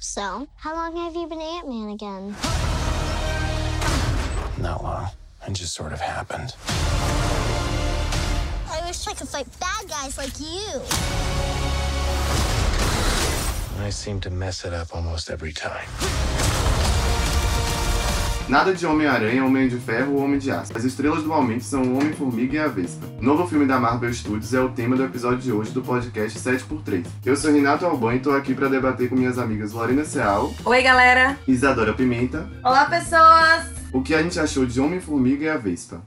So, how long have you been Ant Man again? Not long. It just sort of happened. I wish I could fight bad guys like you. I seem to mess it up almost every time. Nada de Homem-Aranha, Homem de Ferro ou Homem de Aço. As estrelas do aumento são o Homem-Formiga e a Vespa. O novo filme da Marvel Studios é o tema do episódio de hoje do podcast 7x3. Eu sou Renato Alban e tô aqui para debater com minhas amigas Lorena Seal, Oi, galera! Isadora Pimenta, Olá, pessoas! o que a gente achou de Homem-Formiga e a Vespa.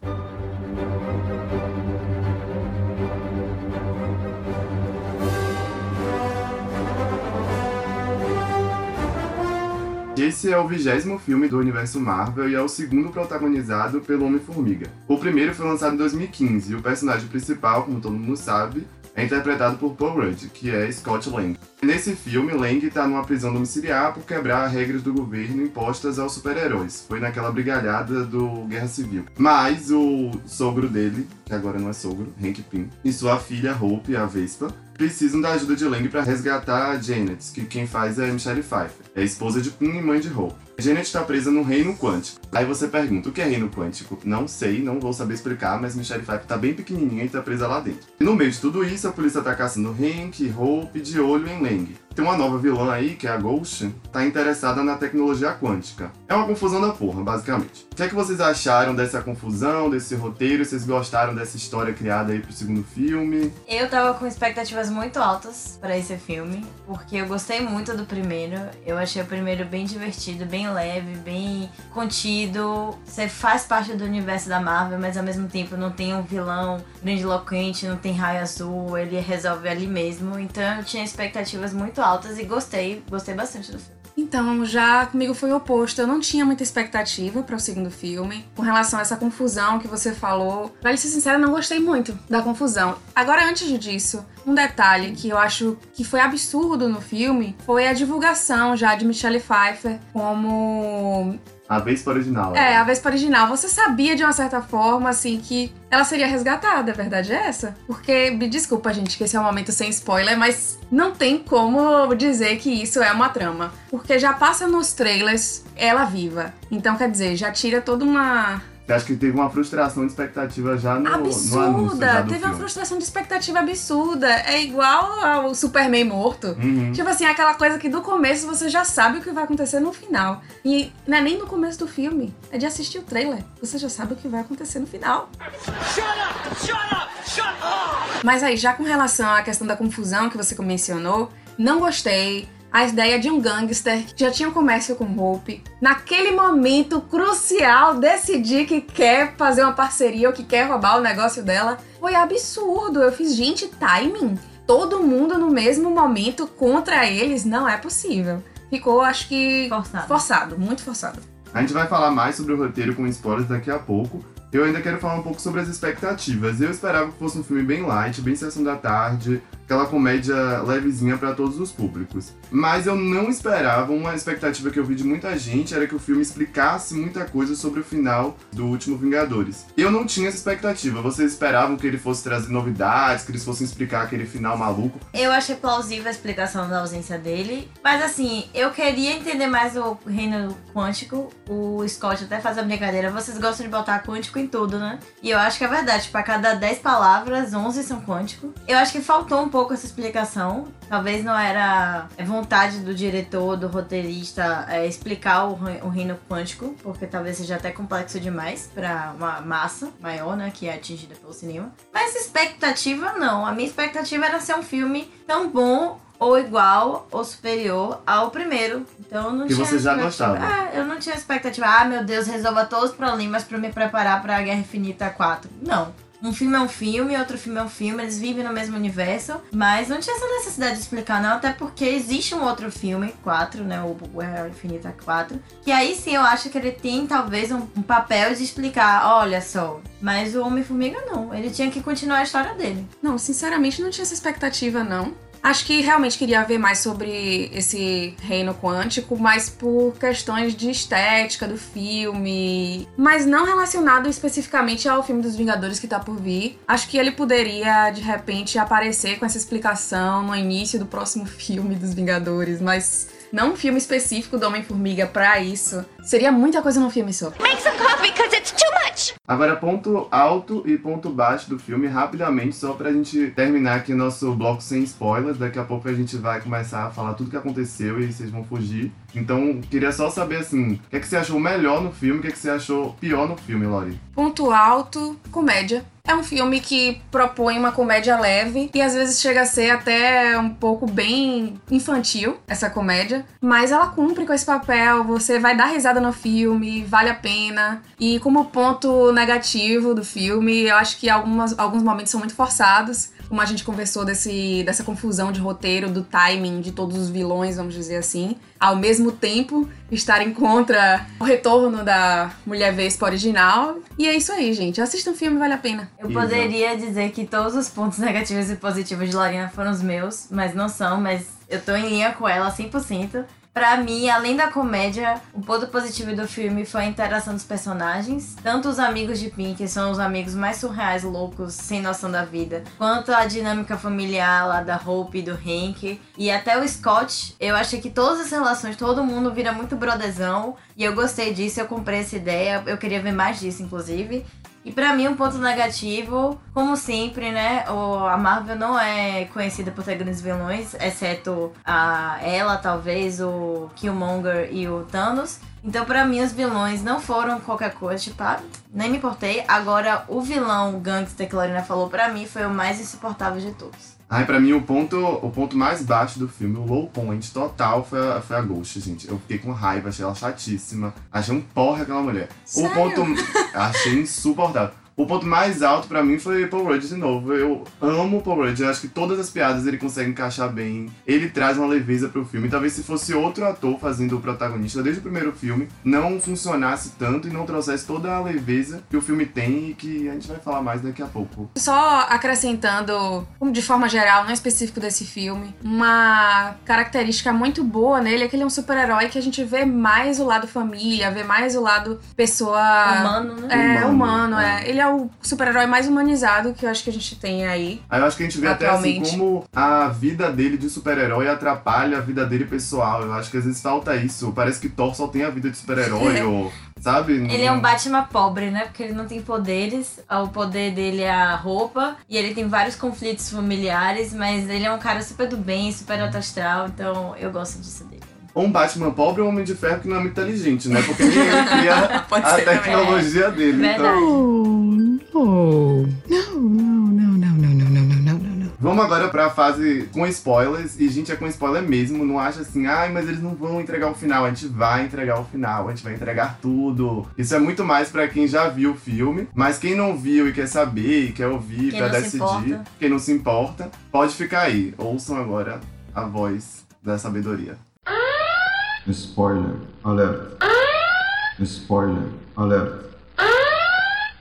Esse é o vigésimo filme do universo Marvel e é o segundo protagonizado pelo Homem-Formiga. O primeiro foi lançado em 2015 e o personagem principal, como todo mundo sabe, é interpretado por Paul Rudd, que é Scott Lang. Nesse filme, Lang está numa prisão domiciliar por quebrar regras do governo impostas aos super-heróis. Foi naquela brigalhada do Guerra Civil. Mas o sogro dele, que agora não é sogro, Hank Pym, e sua filha Hope, a Vespa, precisam da ajuda de Lang para resgatar a Janet, que quem faz é Michelle Pfeiffer, é esposa de Pym e mãe de Hope. Janet está presa no reino quântico. Aí você pergunta, o que é reino quântico? Não sei, não vou saber explicar, mas Michelle Pfeiffer tá bem pequenininha e tá presa lá dentro. E no meio de tudo isso, a polícia tá caçando Hank, Hope de olho em Lang. doing Tem uma nova vilã aí, que é a Ghost, tá interessada na tecnologia quântica. É uma confusão da porra, basicamente. O que é que vocês acharam dessa confusão, desse roteiro? Vocês gostaram dessa história criada aí pro segundo filme? Eu tava com expectativas muito altas pra esse filme, porque eu gostei muito do primeiro. Eu achei o primeiro bem divertido, bem leve, bem contido. Você faz parte do universo da Marvel, mas ao mesmo tempo não tem um vilão grandiloquente, não tem raio azul, ele resolve ali mesmo. Então eu tinha expectativas muito altas e gostei, gostei bastante do filme. Então, já comigo foi o oposto. Eu não tinha muita expectativa para o segundo filme. Com relação a essa confusão que você falou, pra ser sincera, não gostei muito da confusão. Agora, antes disso, um detalhe que eu acho que foi absurdo no filme foi a divulgação já de Michelle Pfeiffer como A Vespa original. é, a Vespa original. Você sabia de uma certa forma, assim, que ela seria resgatada, a verdade é essa? Porque, me desculpa, gente, que esse é um momento sem spoiler, mas não tem como dizer que isso é uma trama. Porque já passa nos trailers ela viva. Então, quer dizer, já tira toda uma Você acha que teve uma frustração de expectativa já no, no anúncio absurda. já do Teve uma filme? frustração de expectativa absurda. É igual ao Superman morto. Uhum. Tipo assim, aquela coisa que do começo você já sabe o que vai acontecer no final. E não é nem no começo do filme, é de assistir o trailer. Você já sabe o que vai acontecer no final. Mas aí, já com relação à questão da confusão que você mencionou, não gostei. A ideia de um gangster que já tinha um comércio com Hope, naquele momento crucial, decidir que quer fazer uma parceria ou que quer roubar o negócio dela, foi absurdo. Eu fiz, gente, timing. Todo mundo no mesmo momento contra eles não é possível. Ficou, acho que. Forçado. Forçado, muito forçado. A gente vai falar mais sobre o roteiro com spoilers daqui a pouco. Eu ainda quero falar um pouco sobre as expectativas. Eu esperava que fosse um filme bem light, bem sessão da tarde, aquela comédia levezinha para todos os públicos. Mas eu não esperava, uma expectativa que eu vi de muita gente era que o filme explicasse muita coisa sobre o final do último Vingadores. Eu não tinha essa expectativa. Vocês esperavam que ele fosse trazer novidades, que eles fossem explicar aquele final maluco? Eu achei plausível a explicação da ausência dele. Mas assim, eu queria entender mais o reino quântico. O Scott até faz a brincadeira. Vocês gostam de botar quântico em tudo, né? E eu acho que é verdade. Tipo, a cada 10 palavras, 11 são quântico. Eu acho que faltou um pouco essa explicação. Talvez não era vontade do diretor, do roteirista, é, explicar o, o reino quântico. Porque talvez seja até complexo demais pra uma massa maior, né? Que é atingida pelo cinema. Mas expectativa, não. A minha expectativa era ser um filme tão bom ou igual ou superior ao primeiro. Então eu não Que tinha você já gostava. É, eu não tinha expectativa. Ah, meu Deus, resolva todos os problemas pra me preparar pra Guerra Infinita 4. Não. Um filme é um filme, outro filme é um filme, eles vivem no mesmo universo, mas não tinha essa necessidade de explicar, não, até porque existe um outro filme, 4, né, o Guerra Infinita 4, que aí sim eu acho que ele tem talvez um, um papel de explicar, olha só, mas o Homem-Formiga não, ele tinha que continuar a história dele. Não, sinceramente não tinha essa expectativa, não. Acho que realmente queria ver mais sobre esse reino quântico, mas por questões de estética do filme, mas não relacionado especificamente ao filme dos Vingadores que tá por vir. Acho que ele poderia, de repente, aparecer com essa explicação no início do próximo filme dos Vingadores, mas não um filme específico do Homem-Formiga pra isso. Seria muita coisa num filme só. Agora, ponto alto e ponto baixo do filme, rapidamente, só pra gente terminar aqui nosso bloco sem spoilers. Daqui a pouco a gente vai começar a falar tudo que aconteceu e vocês vão fugir. Então, queria só saber, assim, o que, é que você achou melhor no filme, o que, é que você achou pior no filme, Lori? Ponto alto, comédia. É um filme que propõe uma comédia leve e às vezes chega a ser até um pouco bem infantil, essa comédia. Mas ela cumpre com esse papel, você vai dar risada no filme, vale a pena. E como ponto negativo do filme, eu acho que algumas, alguns momentos são muito forçados. Como a gente conversou desse, dessa confusão de roteiro, do timing de todos os vilões, vamos dizer assim. Ao mesmo tempo, estarem contra o retorno da Mulher Vespa original. E é isso aí, gente. Assista um filme, vale a pena. Eu poderia dizer que todos os pontos negativos e positivos de Lorena foram os meus, mas não são, mas eu tô em linha com ela 100%. Pra mim, além da comédia, o ponto positivo do filme foi a interação dos personagens. Tanto os amigos de Pink, que são os amigos mais surreais, loucos, sem noção da vida, quanto a dinâmica familiar lá da Hope e do Hank. E até o Scott, eu achei que todas as relações, todo mundo vira muito brodezão. E eu gostei disso, eu comprei essa ideia, eu queria ver mais disso, inclusive. E pra mim, um ponto negativo, como sempre, né? O, a Marvel não é conhecida por ter grandes vilões, exceto a ela, talvez, o Killmonger e o Thanos. Então, pra mim, os vilões não foram qualquer coisa, tipo, ah, nem me importei. Agora, o vilão gangster que Lorena falou, pra mim, foi o mais insuportável de todos. Ai, pra mim, o ponto, o ponto mais baixo do filme, o low point total, foi a, foi a Ghost, gente. Eu fiquei com raiva, achei ela chatíssima. Achei um porra aquela mulher. Sério? O ponto. Achei insuportável. O ponto mais alto pra mim foi Paul Rudd de novo. Eu amo o Paul Rudd. Eu acho que todas as piadas ele consegue encaixar bem. Ele traz uma leveza pro filme. Talvez se fosse outro ator fazendo o protagonista desde o primeiro filme, não funcionasse tanto e não trouxesse toda a leveza que o filme tem e que a gente vai falar mais daqui a pouco. Só acrescentando, como de forma geral, não específico desse filme, uma característica muito boa nele é que ele é um super-herói que a gente vê mais o lado família, vê mais o lado pessoa. Humano, né? É, Humano, humano, é. é. Ele é o super-herói mais humanizado que eu acho que a gente tem aí. Aí eu acho que a gente vê até assim como a vida dele de super-herói atrapalha a vida dele pessoal. Eu acho que às vezes falta isso. Parece que Thor só tem a vida de super-herói, ou. Sabe? Ele é um Batman pobre, né? Porque ele não tem poderes. O poder dele é a roupa. E ele tem vários conflitos familiares. Mas ele é um cara super do bem, super alto astral. Então eu gosto disso dele. Ou um Batman pobre ou um Homem de Ferro que não é muito inteligente, né? Porque ele cria Pode a também. tecnologia dele. Verdade. Então, Oh, no, no, no, no, no, no, no, no, no. vamos agora pra fase com spoilers. E, gente, é com spoiler mesmo. Não acha assim, ai, mas eles não vão entregar o final. A gente vai entregar o final, a gente vai entregar tudo. Isso é muito mais pra quem já viu o filme. Mas quem não viu e quer saber e quer ouvir Quem pra não decidir, quem não se importa, pode ficar aí. Ouçam agora a voz da sabedoria. Spoiler alert. Spoiler alert.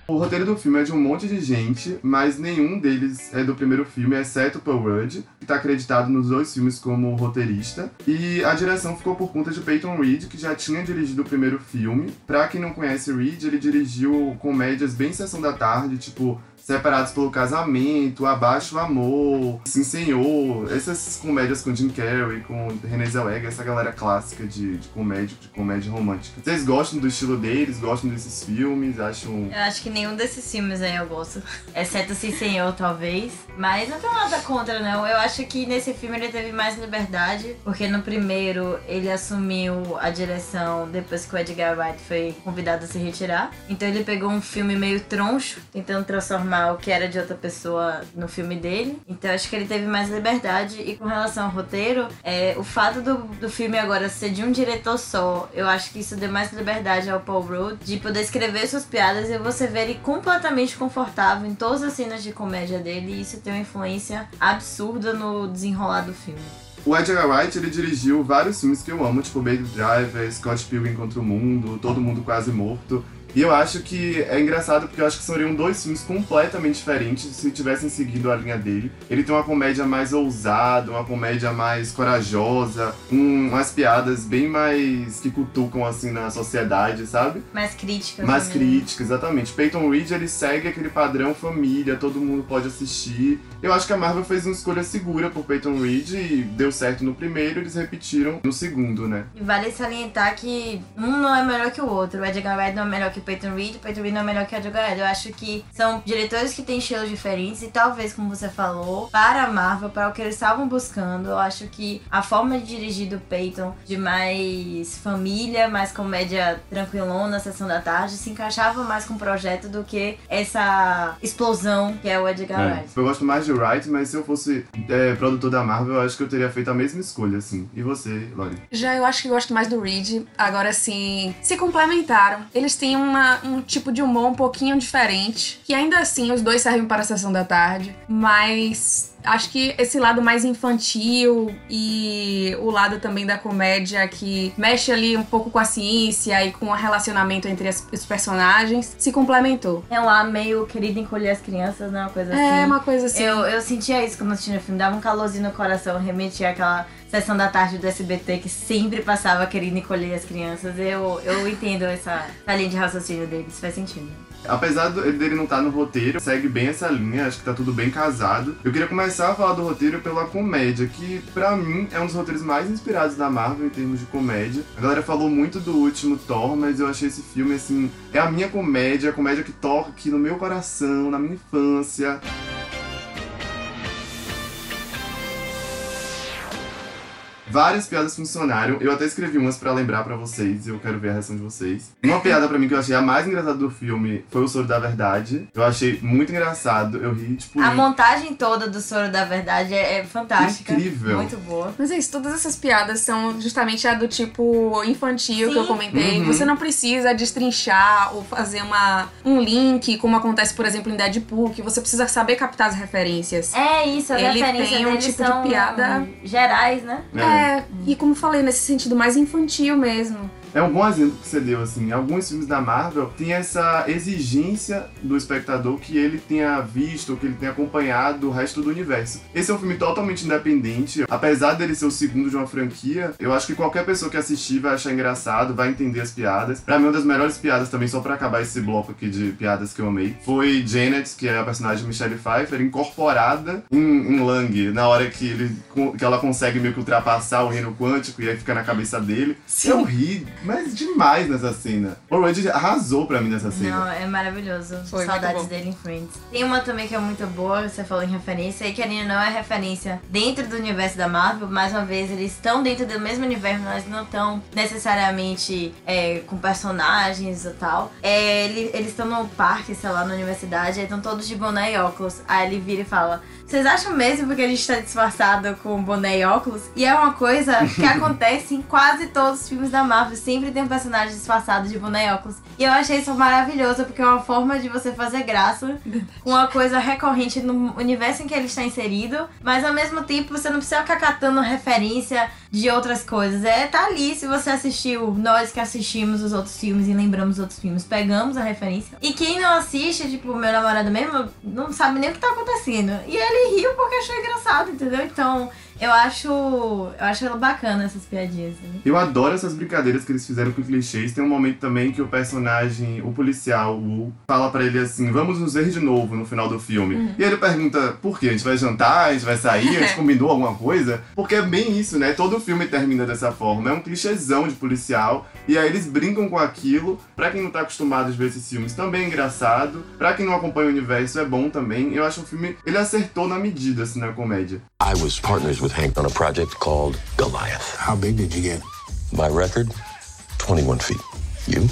O roteiro do filme é de um monte de gente, mas nenhum deles é do primeiro filme, exceto Paul Rudd, que está acreditado nos dois filmes como roteirista. E a direção ficou por conta de Peyton Reed, que já tinha dirigido o primeiro filme. Pra quem não conhece Reed, ele dirigiu comédias bem sessão da tarde, tipo Separados pelo Casamento, Abaixo o Amor, Sim Senhor, essas comédias com Jim Carrey, com Renée Zellweger, essa galera clássica de, de comédia, de comédia romântica. Vocês gostam do estilo deles? Gostam desses filmes? Acham Eu acho que nenhum desses filmes aí eu gosto. Exceto Sim Senhor, talvez. Mas não tem nada contra, não. Eu acho que nesse filme ele teve mais liberdade. Porque no primeiro ele assumiu a direção depois que o Edgar Wright foi convidado a se retirar. Então ele pegou um filme meio troncho, tentando transformar o que era de outra pessoa no filme dele. Então acho que ele teve mais liberdade. E com relação ao roteiro, é, o fato do, do filme agora ser de um diretor só, eu acho que isso deu mais liberdade ao Paul Rudd de poder escrever suas piadas e você ver ele completamente confortável em todas as cenas de comédia dele. E isso tem uma influência absurda no desenrolar do filme. O Edgar Wright, ele dirigiu vários filmes que eu amo, tipo Baby Driver, Scott Pilgrim contra o Mundo, Todo Mundo Quase Morto. E eu acho que é engraçado porque eu acho que seriam dois filmes completamente diferentes se tivessem seguido a linha dele. Ele tem uma comédia mais ousada, uma comédia mais corajosa, um, umas piadas bem mais que cutucam assim na sociedade, sabe? Mais crítica. Mais né? crítica, exatamente. Peyton Reed ele segue aquele padrão família, todo mundo pode assistir. Eu acho que a Marvel fez uma escolha segura por Peyton Reed e deu certo no primeiro, eles repetiram no segundo, né? E vale salientar que um não é melhor que o outro. O Edgar Wright não é melhor que o Peyton Reed, o Peyton Reed não é melhor que o Edgar. Eu acho que são diretores que têm estilos diferentes e talvez, como você falou, para a Marvel, para o que eles estavam buscando, eu acho que a forma de dirigir do Peyton, de mais família, mais comédia tranquilona, sessão da tarde, se encaixava mais com o projeto do que essa explosão que é o Edgar É. Wright. Eu gosto mais de Wright, mas se eu fosse é, produtor da Marvel, eu acho que eu teria feito a mesma escolha, assim. E você, Lori? Já eu acho que gosto mais do Reed. Agora sim, se complementaram. Eles têm uma- um tipo de humor um pouquinho diferente. Que ainda assim os dois servem para a sessão da tarde. Mas acho que esse lado mais infantil e o lado também da comédia que mexe ali um pouco com a ciência e com o relacionamento entre as- os personagens se complementou. É um ar meio querido encolher as crianças, né? Uma coisa assim. É uma coisa assim. Eu, eu sentia isso quando assisti o filme, dava um calorzinho no coração, remetia àquela sessão da tarde do SBT que sempre passava querendo encolher as crianças. Eu, eu entendo essa, essa linha de raciocínio deles, faz sentido. Apesar dele não estar no roteiro, segue bem essa linha, acho que tá tudo bem casado. Eu queria começar a falar do roteiro pela comédia, que pra mim é um dos roteiros mais inspirados da Marvel em termos de comédia. A galera falou muito do último Thor, mas eu achei esse filme assim, é a minha comédia, a comédia que toca aqui no meu coração, na minha infância. Várias piadas funcionaram. Eu até escrevi umas pra lembrar pra vocês, e eu quero ver a reação de vocês. Uma piada pra mim que eu achei a mais engraçada do filme foi o Soro da Verdade. Eu achei muito engraçado. Eu ri, tipo, A montagem toda do Soro da Verdade é, é fantástica. Incrível. Muito boa. Mas é isso, todas essas piadas são justamente a do tipo infantil que eu Sim. comentei. Uhum. Você não precisa destrinchar ou fazer uma, um link, como acontece, por exemplo, em Deadpool, que você precisa saber captar as referências. É isso, as Ele referências tem um tipo de piada- gerais, né? É, e como falei, nesse sentido mais infantil mesmo. É um bom exemplo que você deu, assim. Alguns filmes da Marvel têm essa exigência do espectador que ele tenha visto, que ele tenha acompanhado o resto do universo. Esse é um filme totalmente independente. Apesar dele ser o segundo de uma franquia, eu acho que qualquer pessoa que assistir vai achar engraçado, vai entender as piadas. Pra mim, uma das melhores piadas também, só pra acabar esse bloco aqui de piadas que eu amei, foi Janet, que é a personagem de Michelle Pfeiffer, incorporada em, em Lang, na hora que, ele, que ela consegue meio que ultrapassar o reino quântico e aí fica na cabeça dele. Eu ri, mas demais nessa cena. O Rudd arrasou pra mim nessa cena. Não, é maravilhoso. Foi, Saudades muito bom. dele em Friends. Tem uma também que é muito boa, você falou em referência, e que ainda não é referência dentro do universo da Marvel. Mais uma vez, eles estão dentro do mesmo universo, mas não estão necessariamente é, com personagens e tal. É, ele- eles estão no parque, sei lá, na universidade, aí estão todos de boné e óculos. Aí ele vira e fala: Vocês acham mesmo que a gente tá disfarçado com boné e óculos? E é uma coisa que acontece em quase todos os filmes da Marvel. Sempre tem um personagem disfarçado de boné e óculos. E eu achei isso maravilhoso, porque é uma forma de você fazer graça com uma coisa recorrente no universo em que ele está inserido. Mas ao mesmo tempo você não precisa ficar catando referência de outras coisas. É, tá ali, se você assistiu, nós que assistimos os outros filmes e lembramos os outros filmes, pegamos a referência. E quem não assiste, tipo, meu namorado mesmo, não sabe nem o que tá acontecendo. E ele riu porque achou engraçado, entendeu? Então, eu acho. Eu acho bacana essas piadinhas. Né? Eu adoro essas brincadeiras que eles fizeram com clichês. Tem um momento também que o personagem, o policial, o Wu, fala pra ele assim: vamos nos ver de novo no final do filme. E ele pergunta: por quê? A gente vai jantar? A gente vai sair? A gente combinou alguma coisa? Porque é bem isso, né? Todo filme termina dessa forma. É um clichêzão de policial. E aí eles brincam com aquilo. Pra quem não tá acostumado a ver esses filmes, também é engraçado. Pra quem não acompanha o universo, é bom também. Eu acho o filme. Ele acertou na medida, assim, na comédia. I was partners with Hank on a project called Goliath. How big did you get? My record 21 feet. You?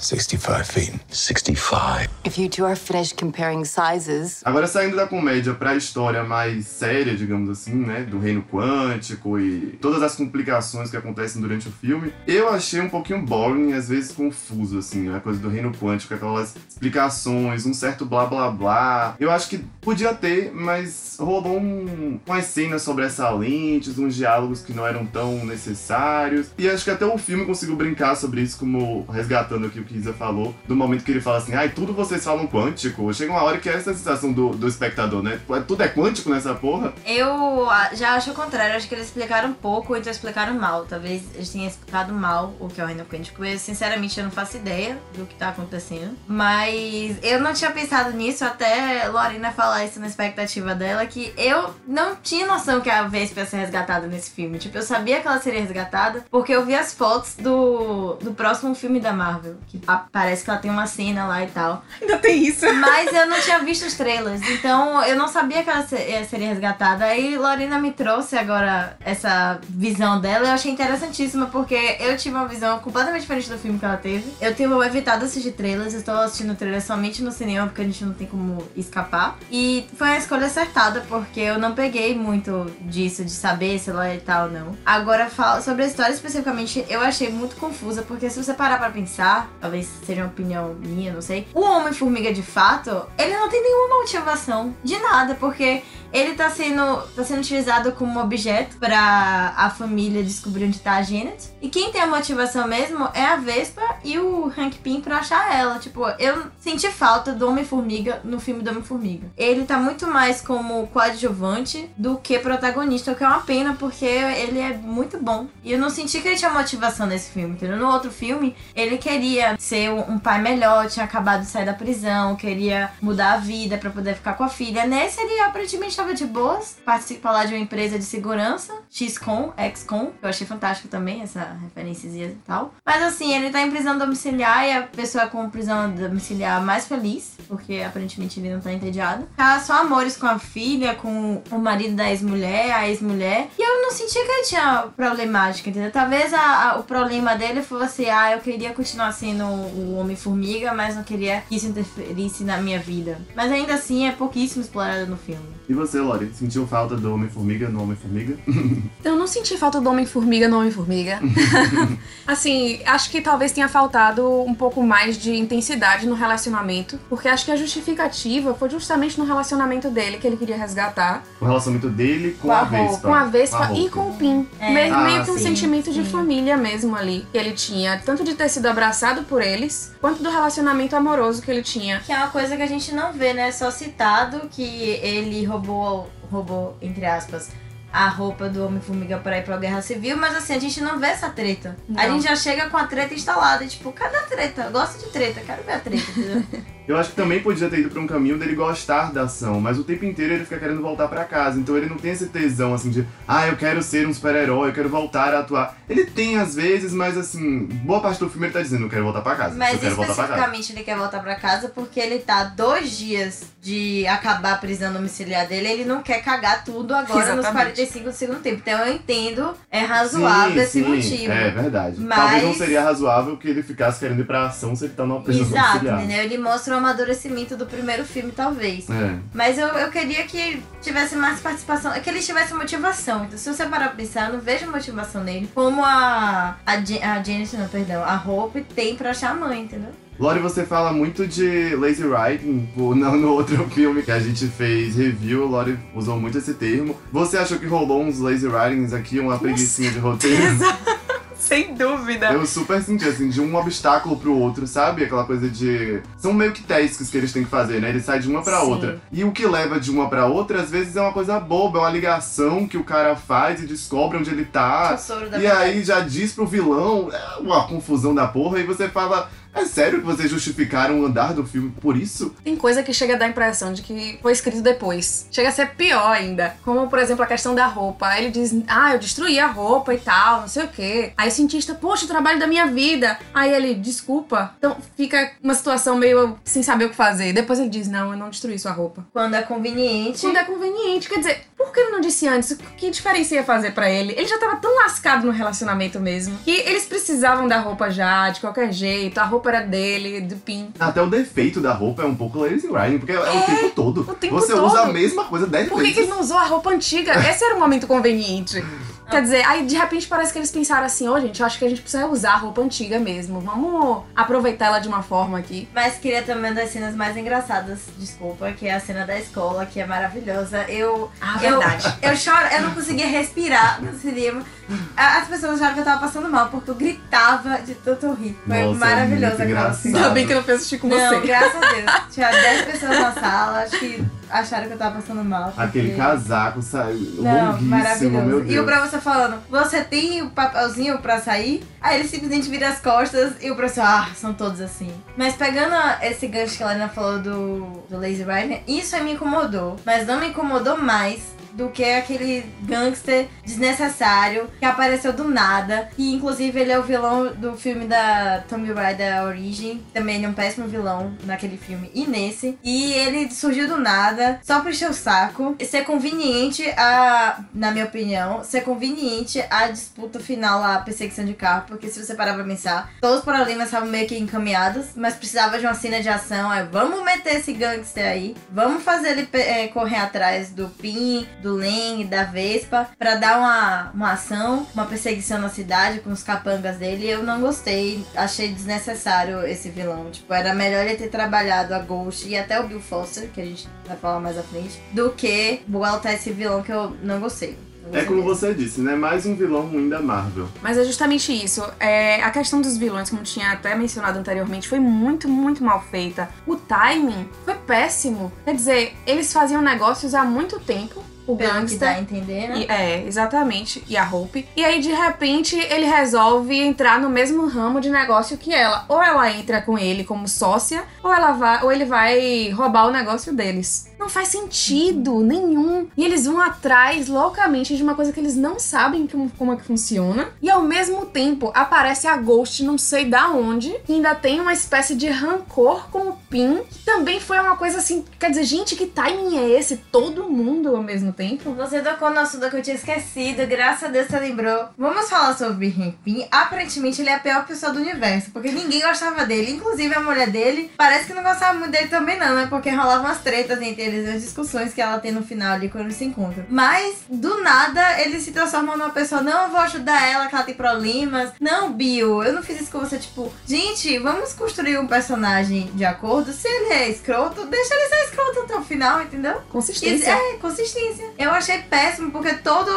65 feet. 65. If you two are finished comparing sizes, Agora, saindo da comédia pra história mais séria, digamos assim, né? Do reino quântico e todas as complicações que acontecem durante o filme, eu achei um pouquinho boring e às vezes confuso, assim, a coisa do reino quântico, aquelas explicações, um certo blá blá blá. Eu acho que podia ter, mas rolou um, umas cenas sobre essa lentes, uns diálogos que não eram tão necessários. E acho que até o filme conseguiu brincar sobre isso, como resgatando aqui o que Isa falou, do momento que ele fala assim, ai, tudo vocês falam quântico. Chega uma hora que é essa sensação do, do espectador, né? Tudo é quântico nessa porra. Eu ah, já acho o contrário, acho que eles explicaram pouco, então explicaram mal. Talvez eles tenham explicado mal o que é o reino quântico. Eu, sinceramente, eu não faço ideia do que tá acontecendo. Mas eu não tinha pensado nisso até Lorena falar isso na expectativa dela, que eu não tinha noção que a Vespa ia ser resgatada nesse filme. Tipo, eu sabia que ela seria resgatada porque eu vi as fotos do, do próximo filme da Marvel. Que parece que ela tem uma cena lá e tal. Ainda tem isso. Mas eu não tinha visto os trailers, então eu não sabia que ela se- seria resgatada. Aí Lorena me trouxe agora essa visão dela. Eu achei interessantíssima, porque eu tive uma visão completamente diferente do filme que ela teve. Eu tenho evitado assistir trailers, eu estou assistindo trailers somente no cinema, porque a gente não tem como escapar. E foi uma escolha acertada, porque eu não peguei muito disso, de saber se ela é tal ou não. Agora, sobre a história especificamente, eu achei muito confusa, porque se você parar pra pensar, talvez seja uma opinião minha, não sei. O Homem-Formiga, de fato, ele não tem nenhuma motivação de nada, porque ele tá sendo, tá sendo utilizado como objeto pra a família descobrir onde tá a Janet. E quem tem a motivação mesmo é a Vespa e o Hank Pym pra achar ela. Tipo, eu senti falta do Homem-Formiga no filme do Homem-Formiga. Ele tá muito mais como coadjuvante do que protagonista, o que é uma pena, porque ele é muito bom. E eu não senti que ele tinha motivação nesse filme, entendeu? No outro filme, ele queria ser um pai melhor, tinha acabado de sair da prisão, queria mudar a vida pra poder ficar com a filha. Nesse, ele aparentemente estava de boas, participa lá de uma empresa de segurança, XCOM, XCOM, que eu achei fantástico também, essa referência e tal. Mas assim, ele tá em prisão domiciliar e a pessoa com prisão domiciliar mais feliz, porque aparentemente ele não tá entediado. Tá só amores com a filha, com o marido da ex-mulher, a ex-mulher. E eu não senti que ele tinha problemática, entendeu? Talvez a- a- o problema dele fosse, ah, eu queria continuar sendo o Homem-Formiga, mas não queria que isso interferisse na minha vida. Mas ainda assim é pouquíssimo explorado no filme. E você, Lori, sentiu falta do Homem-Formiga no Homem-Formiga? Eu não senti falta do Homem-Formiga no Homem-Formiga. assim, acho que talvez tenha faltado um pouco mais de intensidade no relacionamento, porque acho que a justificativa foi justamente no relacionamento dele que ele queria resgatar, o relacionamento dele com, Com a a Vespa. com a Vespa Com a e com o Pim. É. meio, Ah, meio que um sim, sentimento de sim. família mesmo ali que ele tinha, tanto de ter sido abraçado por eles, quanto do relacionamento amoroso que ele tinha. Que é uma coisa que a gente não vê, né? É Só citado que ele roubou, roubou, entre aspas, a roupa do Homem-Formiga pra ir pra Guerra Civil, mas assim, a gente não vê essa treta. A Não. gente já chega com a treta instalada, tipo, cadê a treta? Eu gosto de treta, quero ver a treta, entendeu? Eu acho que também podia ter ido pra um caminho dele gostar da ação, mas o tempo inteiro ele fica querendo voltar pra casa. Então ele não tem esse tesão assim de, ah, eu quero ser um super-herói, eu quero voltar a atuar. Ele tem às vezes, mas assim, boa parte do filme ele tá dizendo, eu quero voltar pra casa. eu Mas quero voltar pra casa. especificamente ele quer voltar pra casa porque ele tá dois dias de acabar a prisão domiciliar dele, ele não quer cagar tudo agora nos Exatamente. 45 do segundo tempo. Então eu entendo, é razoável esse sim, motivo. É verdade. Mas- Talvez não seria razoável que ele ficasse querendo ir pra ação se ele tá numa prisão Exato, domiciliar. entendeu? Ele mostra amadurecimento do primeiro filme, talvez. É. Mas eu, eu queria que tivesse mais participação, que ele tivesse motivação. Então, se você parar pra pensar, eu não vejo motivação nele. Como a, a, a Janet, não, perdão, a Hope tem pra achar a mãe, entendeu? Lori, você fala muito de lazy writing pô, no, no outro filme que a gente fez review. Lori usou muito esse termo. Você achou que rolou uns lazy writings aqui, uma preguiçinha de roteiro? Sem dúvida. Eu super senti, assim, de um obstáculo pro outro, sabe? Aquela coisa de. São meio que tasks que eles têm que fazer, né? Eles saem de uma pra Sim. outra. E o que leva de uma pra outra, às vezes, é uma coisa boba, é uma ligação que o cara faz e descobre onde ele tá. o soro da E verdade. aí já diz pro vilão, é uma confusão da porra, e você fala. É sério que vocês justificaram o andar do filme por isso? Tem coisa que chega a dar a impressão de que foi escrito depois. Chega a ser pior ainda. Como, por exemplo, a questão da roupa. Aí ele diz, ah, eu destruí a roupa e tal, não sei o quê. Aí o cientista, poxa, o trabalho da minha vida. Aí ele, desculpa. Então fica uma situação meio sem saber o que fazer. Depois ele diz, não, eu não destruí sua roupa. Quando é conveniente. Quando é conveniente. Quer dizer, por que ele não disse antes? Que diferença ia fazer pra ele? Ele já tava tão lascado no relacionamento mesmo. Que eles precisavam da roupa já, de qualquer jeito. A roupa era dele, do Pim. Até o defeito da roupa é um pouco lazy writing, porque é, o tempo todo. o tempo você todo. usa a mesma coisa dez Por que, vezes. que ele não usou a roupa antiga? Esse era o momento conveniente. Quer dizer, aí de repente parece que eles pensaram assim, ô gente, eu acho que a gente precisa usar a roupa antiga mesmo. Vamos aproveitar ela de uma forma aqui. Mas queria também uma das cenas mais engraçadas, desculpa, que é a cena da escola, que é maravilhosa. Eu. Ah, eu, verdade. Eu choro, eu não conseguia respirar no cinema. As pessoas acharam que eu tava passando mal, porque eu gritava de tanto rir. Foi Nossa, maravilhoso aquela cena. Ainda bem que eu não fui assistir com Não, você. graças a Deus. Tinha 10 pessoas na sala, acho que acharam que eu tava passando mal. porque- Aquele casaco saiu Não, maravilhoso. meu E o Deus. professor falando, você tem o papelzinho pra sair? Aí ele simplesmente vira as costas e o professor, ah, são todos assim. Mas pegando esse gancho que a Lena falou do, do Lazy Rider, isso me incomodou. Mas não me incomodou mais do que aquele gangster desnecessário que apareceu do nada. Que inclusive ele é o vilão do filme da Tomb Raider Origin. Também ele é um péssimo vilão naquele filme e nesse. E ele surgiu do nada, só pra encher o saco. E ser conveniente a, na minha opinião, ser conveniente a disputa final a perseguição de carro. Porque se você parar pra pensar, todos os problemas estavam meio que encaminhados, mas precisava de uma cena de ação. Aí vamos meter esse gangster aí, vamos fazer ele eh, correr atrás do Pin, do Len e da Vespa pra dar uma, uma ação, uma perseguição na cidade com os capangas dele. Eu não gostei, achei desnecessário esse vilão. Tipo, era melhor ele ter trabalhado a Ghost e até o Bill Foster, que a gente vai falar mais à frente, do que botar esse vilão que eu não gostei. É como você disse, né? Mais um vilão ruim da Marvel. Mas é justamente isso. É, a questão dos vilões, como tinha até mencionado anteriormente, foi muito, muito mal feita. O timing foi péssimo. Quer dizer, eles faziam negócios há muito tempo. O gangster. dá a entender, né? E- é, exatamente. E a Hope. E aí, de repente, ele resolve entrar no mesmo ramo de negócio que ela. Ou ela entra com ele como sócia, ou, ela vai, ou ele vai roubar o negócio deles. Não faz sentido nenhum. E eles vão atrás loucamente de uma coisa que eles não sabem como, como é que funciona. E ao mesmo tempo aparece a Ghost, não sei da onde, que ainda tem uma espécie de rancor com o Pin, que também foi uma coisa assim. Quer dizer, gente, que timing é esse? Todo mundo ao mesmo tempo? Você tocou no assunto que eu tinha esquecido, graças a Deus você lembrou. Vamos falar sobre Rimpin. Aparentemente ele é a pior pessoa do universo, porque ninguém gostava dele, inclusive a mulher dele. Parece que não gostava muito dele também, não, né? Porque rolavam umas tretas entre eles, as discussões que ela tem no final ali quando eles se encontram. Mas, do nada, ele se transforma numa pessoa, não, eu vou ajudar ela, que ela tem problemas. Não, Bill, eu não fiz isso com você, tipo, gente, vamos construir um personagem de acordo. Se ele é escroto, deixa ele ser escroto até o final, entendeu? Consistência. É, consistência. Eu achei péssimo, porque toda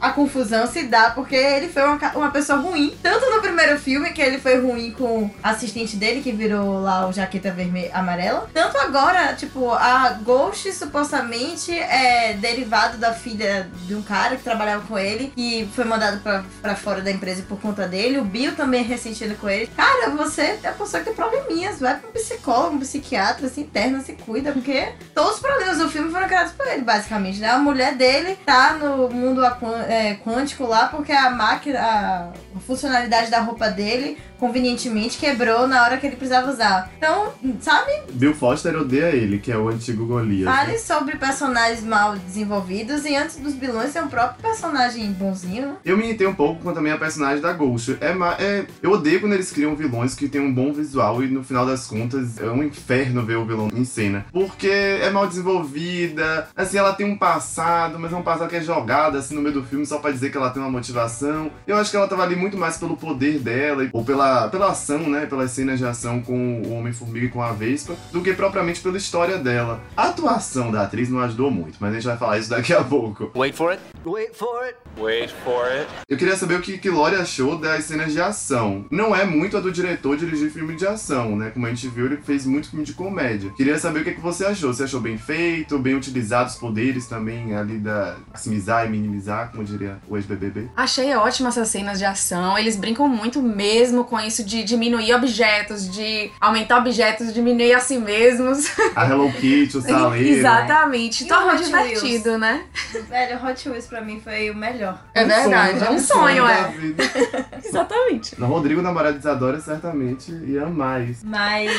a confusão se dá porque ele foi uma, uma pessoa ruim. Tanto no primeiro filme, que ele foi ruim com o assistente dele, que virou lá o jaqueta vermelha amarela. Tanto agora, tipo, a Ghost supostamente é derivado da filha de um cara que trabalhava com ele, que foi mandado pra fora da empresa por conta dele. O Bill também é ressentido com ele. Cara, você é a pessoa que tem probleminhas. Vai pra um psicólogo, um psiquiatra, se interna, se cuida, porque todos os problemas do filme foram criados por ele, basicamente, né? A mulher dele tá no mundo é, quântico lá porque a máquina, a funcionalidade da roupa dele, convenientemente, quebrou na hora que ele precisava usar. Então, sabe? Bill Foster odeia ele, que é o antigo Golias. né? Fale sobre personagens mal desenvolvidos e antes dos vilões ser um próprio personagem bonzinho, né? Eu me irritei um pouco com também a personagem da Ghost. É, é- eu odeio quando eles criam vilões que têm um bom visual e no final das contas é um inferno ver o vilão em cena. Porque é mal desenvolvida, assim, ela tem um passado, mas é um passado que é jogado assim no meio do filme só pra dizer que ela tem uma motivação. Eu acho que ela tava ali muito mais pelo poder dela, ou pela, pela ação, né? Pelas cenas de ação com o Homem-Formiga e com a Vespa, do que propriamente pela história dela. A atuação da atriz não ajudou muito, mas a gente vai falar isso daqui a pouco. Wait for it. Wait for it. Wait for it. Eu queria saber o que, que Lore achou das cenas de ação. Não é muito a do diretor dirigir filme de ação, né? Como a gente viu, ele fez muito filme de comédia. Queria saber o que, que você achou. Você achou bem feito, bem utilizado os poderes também ali da maximizar e minimizar, como diria o ex-BBB? Achei ótima essas cenas de ação. Eles brincam muito mesmo com isso de diminuir objetos, de aumentar objetos, diminuir a si mesmos. A Hello Kitty, o saleiro. Exatamente. E Torna divertido, né? Velho, Hot Wheels pra mim foi o melhor. É verdade. É um sonho, da é. vida. Exatamente. O Rodrigo, namorado de Isadora, certamente ia mais. Mas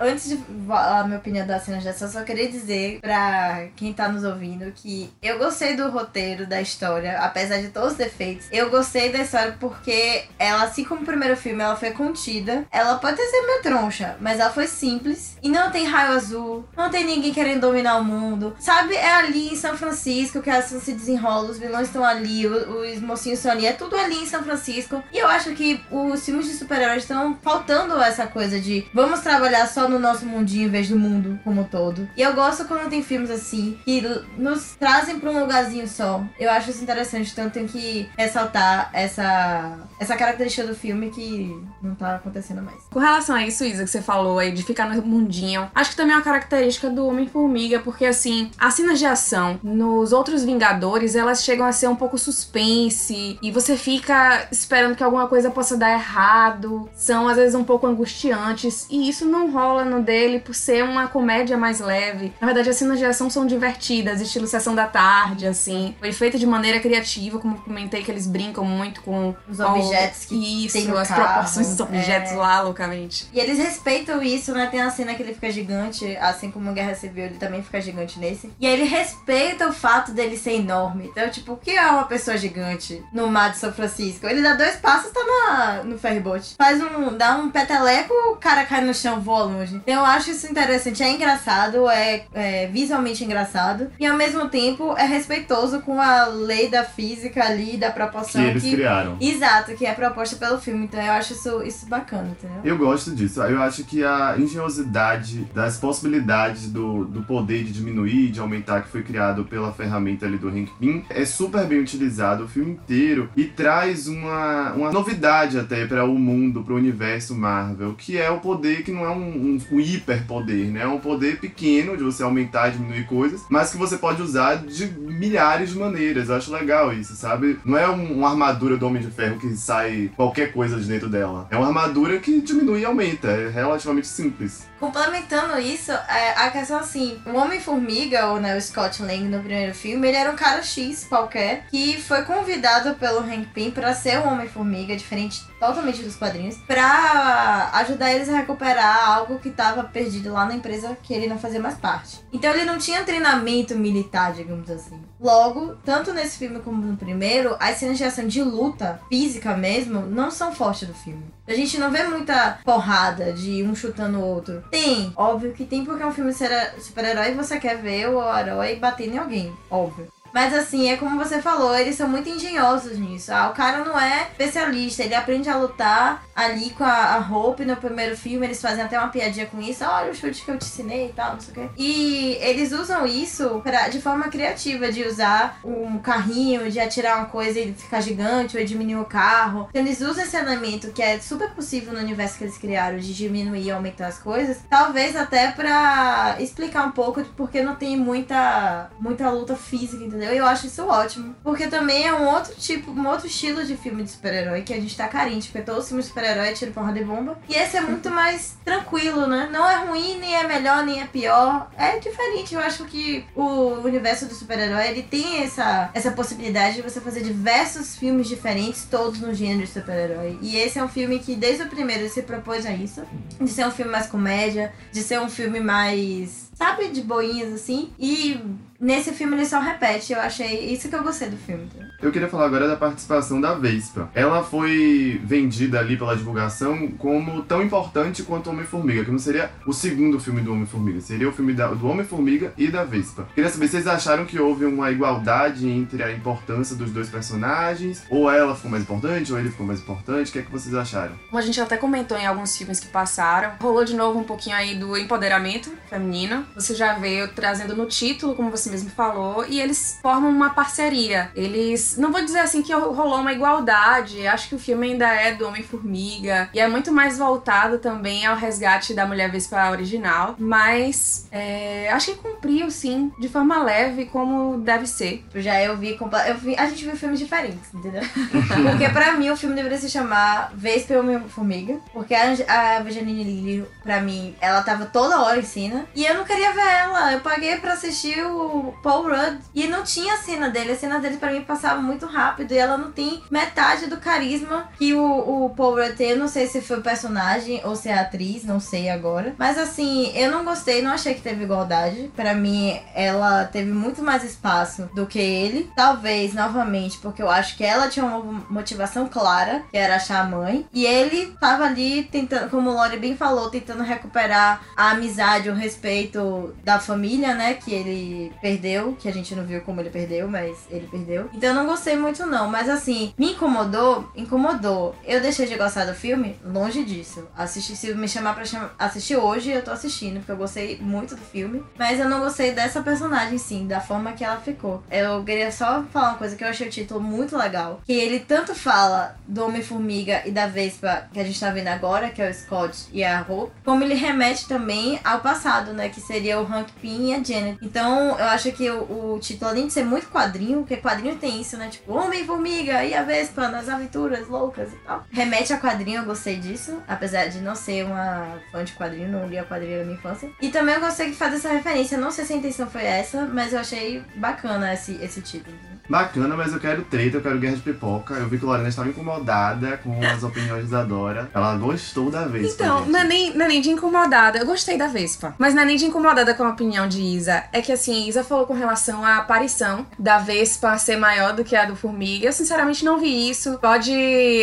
antes de falar a minha opinião das cenas de ação, só queria dizer pra quem tá nos ouvindo que eu gostei do roteiro da história, apesar de todos os defeitos. Eu gostei da história porque ela, assim como o primeiro filme, ela foi contida. Ela pode ter sido meio troncha, mas ela foi simples. E não tem raio azul, não tem ninguém querendo dominar o mundo. Sabe, é ali em São Francisco que a ação se desenrola, os vilões estão ali, os mocinhos estão ali, é tudo ali em São Francisco. E eu acho que os filmes de super-heróis estão faltando essa coisa de vamos trabalhar só no nosso mundinho em vez do mundo como um todo. E eu gosto quando tem filmes assim que nos trazem pra um lugarzinho só. Eu acho isso interessante, então tenho que ressaltar essa, essa característica do filme que não tá acontecendo mais. Com relação a isso, Isa, que você falou aí de ficar no mundinho, acho que também é uma característica do Homem-Formiga, porque assim, as cenas de ação nos outros Vingadores, elas chegam a ser um pouco suspense e você fica esperando que alguma coisa possa dar errado. São às vezes um pouco angustiantes e isso não rola no dele por ser uma comédia mais leve. Na verdade, as cenas de ação são divertidas, estilo sessão da tarde, assim. Foi feita de maneira criativa, como eu comentei que eles brincam muito com Os objetos que isso, as carro, proporções dos objetos é. lá loucamente. E eles respeitam isso, né? Tem a cena que ele fica gigante, assim como Guerra Civil, ele também fica gigante nesse. E aí ele respeita o fato dele ser enorme. Então, tipo, o que é uma pessoa gigante no mar de São Francisco? Ele dá dois passos, tá na, no ferryboat. Faz um. dá um peteleco, o cara cai no chão, voa longe. Então eu acho isso interessante. É engraçado, é, é visualmente engraçado. E ao mesmo tempo é respeitoso com a lei da física ali, da Que proporção eles criaram. Exato, que é proposta pelo filme. Então eu acho isso, isso bacana, entendeu? Eu gosto disso. Eu acho que a engenhosidade das possibilidades do, do poder de diminuir, de aumentar, que foi criado pela ferramenta ali do Hank Pym, é super bem utilizado o filme inteiro e traz uma, uma novidade até para o mundo, para o universo Marvel, que é o poder que não é um, um, um hiperpoder, né? É um poder pequeno de você aumentar e diminuir coisas, mas que você pode usar de milhares de maneiras. Eu acho legal isso, sabe? Não é um- uma armadura do Homem de Ferro que sai qualquer coisa de dentro dela. É uma armadura que diminui e aumenta. É relativamente simples. Complementando isso, é, a questão assim, o Homem-Formiga, ou né, o Scott Lang no primeiro filme, ele era um cara X qualquer, que foi convidado pelo Hank Pym pra ser um Homem-Formiga, diferente totalmente dos quadrinhos, pra ajudar eles a recuperar algo que tava perdido lá na empresa que ele não fazia mais parte. Então ele não tinha treinamento militar, digamos assim. Logo, tanto nesse filme como no primeiro, as cenas de ação de luta física mesmo não são fortes do filme. A gente não vê muita porrada de um chutando o outro. Tem, óbvio que tem, porque é um filme de super-herói e você quer ver o herói batendo em alguém, óbvio. Mas assim, é como você falou, eles são muito engenhosos nisso. Ah, o cara não é especialista, ele aprende a lutar ali com a, a Hope no primeiro filme, eles fazem até uma piadinha com isso, olha o chute que eu te ensinei e tal, não sei o quê. E eles usam isso pra, de forma criativa, de usar um carrinho, de atirar uma coisa e ficar gigante, ou diminuir o carro. Então eles usam esse elemento que é super possível no universo que eles criaram, de diminuir e aumentar as coisas, talvez até pra explicar um pouco porque não tem muita, muita luta física, entendeu? E eu acho isso ótimo. Porque também é um outro tipo, um outro estilo de filme de super-herói que a gente tá carente, porque todos os filmes de super-herói é tiro porra de bomba. E esse é muito mais tranquilo, né? Não é ruim, nem é melhor, nem é pior. É diferente. Eu acho que o universo do super-herói, ele tem essa, essa possibilidade de você fazer diversos filmes diferentes, todos no gênero de super-herói. E esse é um filme que, desde o primeiro, se propôs a isso. De ser um filme mais comédia, de ser um filme mais, sabe, de boinhas, assim. E nesse filme ele só repete. Eu achei isso que eu gostei do filme. entendeu? Eu queria falar agora da participação da Vespa. Ela foi vendida ali pela divulgação como tão importante quanto Homem-Formiga, que não seria o segundo filme do Homem-Formiga, seria o filme da- do Homem-Formiga e da Vespa. Queria saber se vocês acharam que houve uma igualdade entre a importância dos dois personagens, ou ela ficou mais importante, ou ele ficou mais importante, o que é que vocês acharam? Como a gente até comentou em alguns filmes que passaram, rolou de novo um pouquinho aí do empoderamento feminino. Você já veio trazendo no título, como você mesmo falou, e eles formam uma parceria. Eles, não vou dizer assim que rolou uma igualdade, acho que o filme ainda é do Homem-Formiga, e é muito mais voltado também ao resgate da Mulher Vespa original, mas é, acho que cumpriu, sim, de forma leve, como deve ser. Já eu vi, eu vi. A gente viu filmes diferentes, entendeu? porque pra mim o filme deveria se chamar Vespa e Homem-Formiga. Porque a, a Evangeline Lilly, pra mim, ela tava toda hora em cena. E eu não queria ver ela. Eu paguei pra assistir o Paul Rudd. E não tinha a cena dele. A cena dele pra mim passava acaba muito rápido e ela não tem metade do carisma que o, o Paul Rudd não sei se foi o personagem ou se é atriz, não sei agora. Mas assim, eu não gostei, não achei que teve igualdade. Pra mim, ela teve muito mais espaço do que ele. Talvez, novamente, porque eu acho que ela tinha uma motivação clara, que era achar a mãe. E ele tava ali tentando, como o Lori bem falou, tentando recuperar a amizade, o respeito da família, né? Que ele perdeu, que a gente não viu como ele perdeu, mas ele perdeu. Então eu não gostei muito, não. Mas assim, me incomodou, incomodou. Eu deixei de gostar do filme? Longe disso. Assisti, se me chamar pra chamar, assistir hoje, eu tô assistindo, porque eu gostei muito do filme. Mas eu não gostei dessa personagem, sim, da forma que ela ficou. Eu queria só falar uma coisa que eu achei o título muito legal. Que ele tanto fala do Homem-Formiga e da Vespa que a gente tá vendo agora, que é o Scott e a Hope, como ele remete também ao passado, né? Que seria o Hank Pym e a Janet. Então, eu acho que o, o título, além de ser muito quadrinho, porque quadrinho tem isso, né? Tipo, Homem-Formiga e a Vespa nas aventuras loucas e tal. Remete a quadrinho, eu gostei disso. Apesar de não ser uma fã de quadrinho, não li a quadrinho na minha infância. E também eu gostei de fazer essa referência. Não sei se a intenção foi essa, mas eu achei bacana esse, esse título. Bacana, mas eu quero treta, eu quero guerra de pipoca. Eu vi que a Lorena estava incomodada com as opiniões de Isadora. Ela gostou da Vespa. Então, gente. não é, nem, não é nem de incomodada. Eu gostei da Vespa. Mas não é nem de incomodada com a opinião de Isa. É que assim, Isa falou com relação à aparição da Vespa ser maior do que a do Formiga. Eu sinceramente não vi isso. Pode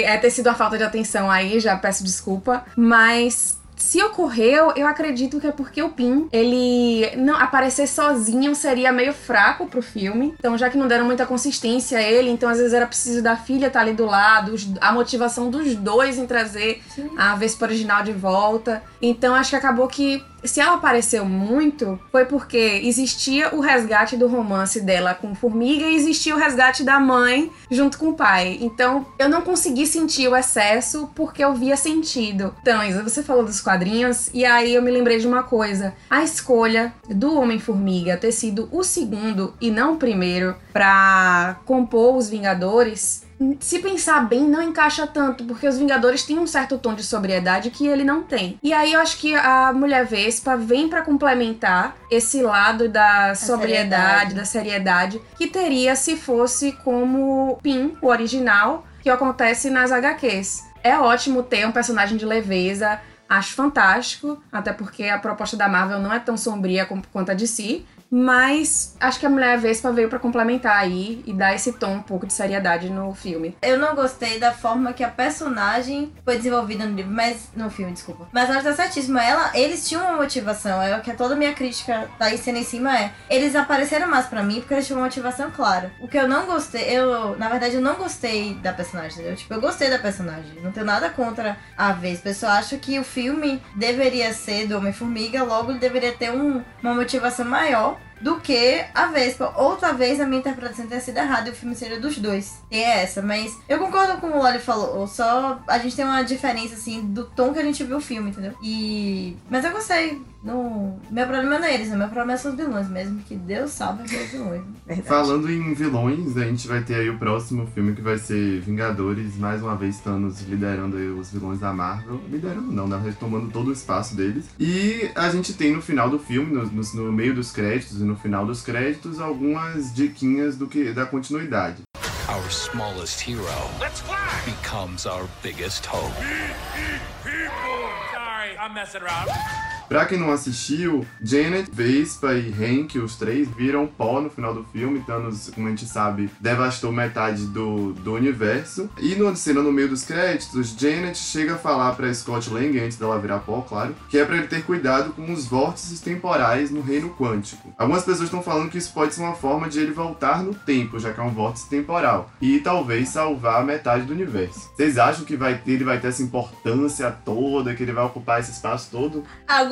é, ter sido a falta de atenção aí, já peço desculpa. Mas se ocorreu, eu acredito que é porque o Pin, ele não aparecer sozinho seria meio fraco pro filme. Então, já que não deram muita consistência a ele, então às vezes era preciso da filha estar ali do lado, a motivação dos dois em trazer a Vespa original de volta. Então, acho que acabou que se ela apareceu muito, foi porque existia o resgate do romance dela com Formiga e existia o resgate da mãe junto com o pai. Então, eu não consegui sentir o excesso porque eu via sentido. Então, Isa, você falou dos quadrinhos e aí eu me lembrei de uma coisa. A escolha do Homem-Formiga ter sido o segundo e não o primeiro pra compor os Vingadores se pensar bem, não encaixa tanto, porque os Vingadores têm um certo tom de sobriedade que ele não tem. E aí eu acho que a Mulher Vespa vem pra complementar esse lado da sobriedade, seriedade. da seriedade, que teria se fosse como Pin, o original, que acontece nas HQs. É ótimo ter um personagem de leveza, acho fantástico, até porque a proposta da Marvel não é tão sombria quanto a de si. Mas acho que a Mulher Vespa veio pra complementar aí e dar esse tom um pouco de seriedade no filme. Eu não gostei da forma que a personagem foi desenvolvida no livro, mas. No filme, desculpa. Mas ela tá certíssima. Ela, eles tinham uma motivação. É o que toda a minha crítica tá aí sendo em cima é. Eles apareceram mais pra mim porque eles tinham uma motivação clara. O que eu não gostei, eu. Na verdade, eu não gostei da personagem, entendeu? Tipo, eu gostei da personagem. Não tenho nada contra a Vespa. Eu só acho que o filme deveria ser do Homem-Formiga, logo ele deveria ter um, uma motivação maior do que a Vespa. Ou talvez a minha interpretação tenha sido errada e o filme seja dos dois. Tem essa, mas eu concordo com o Loli falou. Só a gente tem uma diferença, assim, do tom que a gente viu o filme, entendeu? E. Mas eu gostei. Não... Meu problema não é eles, né? meu problema são os vilões mesmo. Que Deus salve aqueles vilões. Verdade. Falando em vilões, a gente vai ter aí o próximo filme que vai ser Vingadores, mais uma vez Thanos liderando aí os vilões da Marvel. Liderando não, na verdade tomando todo o espaço deles. E a gente tem no final do filme, no, no- no meio dos créditos e no final dos créditos, algumas diquinhas do que da continuidade. Our smallest hero becomes our biggest hope. Sorry, I'm messing around. Pra quem não assistiu, Janet, Vespa e Hank, os três, viram pó no final do filme. Thanos, como a gente sabe, devastou metade do, do universo. E na cena no meio dos créditos, Janet chega a falar pra Scott Lang, antes dela virar pó, claro, que é pra ele ter cuidado com os vórtices temporais no reino quântico. Algumas pessoas estão falando que isso pode ser uma forma de ele voltar no tempo, já que é um vórtice temporal. E talvez salvar metade do universo. Vocês acham que vai ter, ele vai ter essa importância toda, que ele vai ocupar esse espaço todo?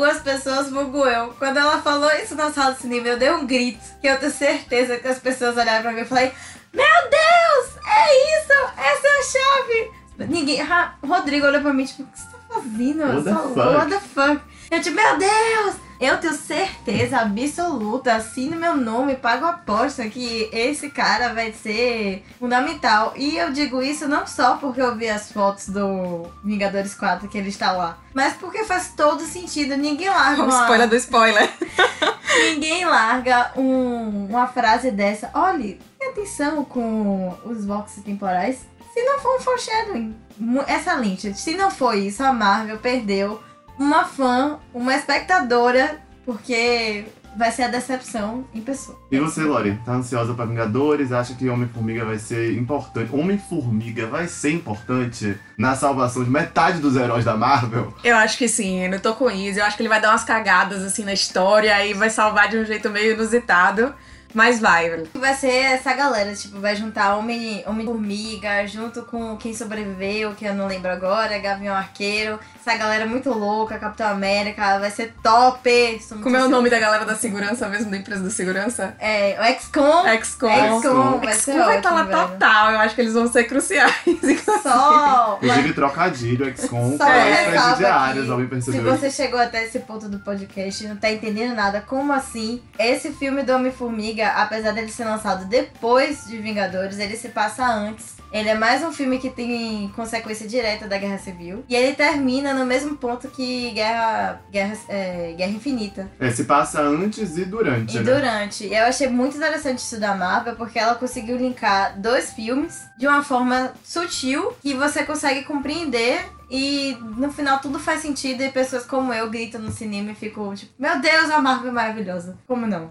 Algumas pessoas vulgo eu. Quando ela falou isso na sala de cinema, eu dei um grito. Que eu tenho certeza que as pessoas olharam pra mim e falei: Meu Deus! É isso! Essa é a chave! Ninguém. Ra- Rodrigo olhou pra mim, tipo, o que você tá fazendo? What the só- fuck? What the fuck? Eu, tipo, meu Deus! Eu tenho certeza absoluta, assino meu nome, pago a aposta que esse cara vai ser fundamental. E eu digo isso não só porque eu vi as fotos do Vingadores 4 que ele está lá, mas porque faz todo sentido. Ninguém larga uma... spoiler do spoiler. Ninguém larga um- uma frase dessa. Olhe, atenção com os vórtices temporais. Se não for um foreshadowing, mu- excelente. Se não foi isso, a Marvel perdeu uma fã, uma espectadora, porque vai ser a decepção em pessoa. E você, Lori, tá ansiosa pra Vingadores? Acha que Homem-Formiga vai ser importante? Homem-Formiga vai ser importante na salvação de metade dos heróis da Marvel? Eu acho que sim, eu não tô com isso. Eu acho que ele vai dar umas cagadas assim na história e vai salvar de um jeito meio inusitado. Mas vai, velho. Vai ser essa galera, tipo, vai juntar Homem- Homem-Formiga junto com quem sobreviveu, que eu não lembro agora, Gavião Arqueiro. Essa galera muito louca, Capitão América, vai ser top! Sou muito Como é o nome da galera da segurança mesmo, da empresa da segurança? É, o XCOM. XCOM. XCOM, vai ser XCOM vai estar lá ótimo, velho. total. Eu acho que eles vão ser cruciais. Só. Inclusive, trocadilho, XCOM, é ressalva presidiárias, Se você chegou até esse ponto do podcast e não tá entendendo nada, como assim? Esse filme do Homem-Formiga, apesar dele ser lançado depois de Vingadores, ele se passa antes. Ele é mais um filme que tem consequência direta da Guerra Civil. E ele termina no mesmo ponto que Guerra, Guerra, é, Guerra Infinita. É, se passa antes e durante, E né? durante. Eu achei muito interessante isso da Marvel, porque ela conseguiu linkar dois filmes de uma forma sutil que você consegue compreender. E no final tudo faz sentido e pessoas como eu gritam no cinema e ficam tipo, meu Deus, a Marvel é maravilhosa. Como não?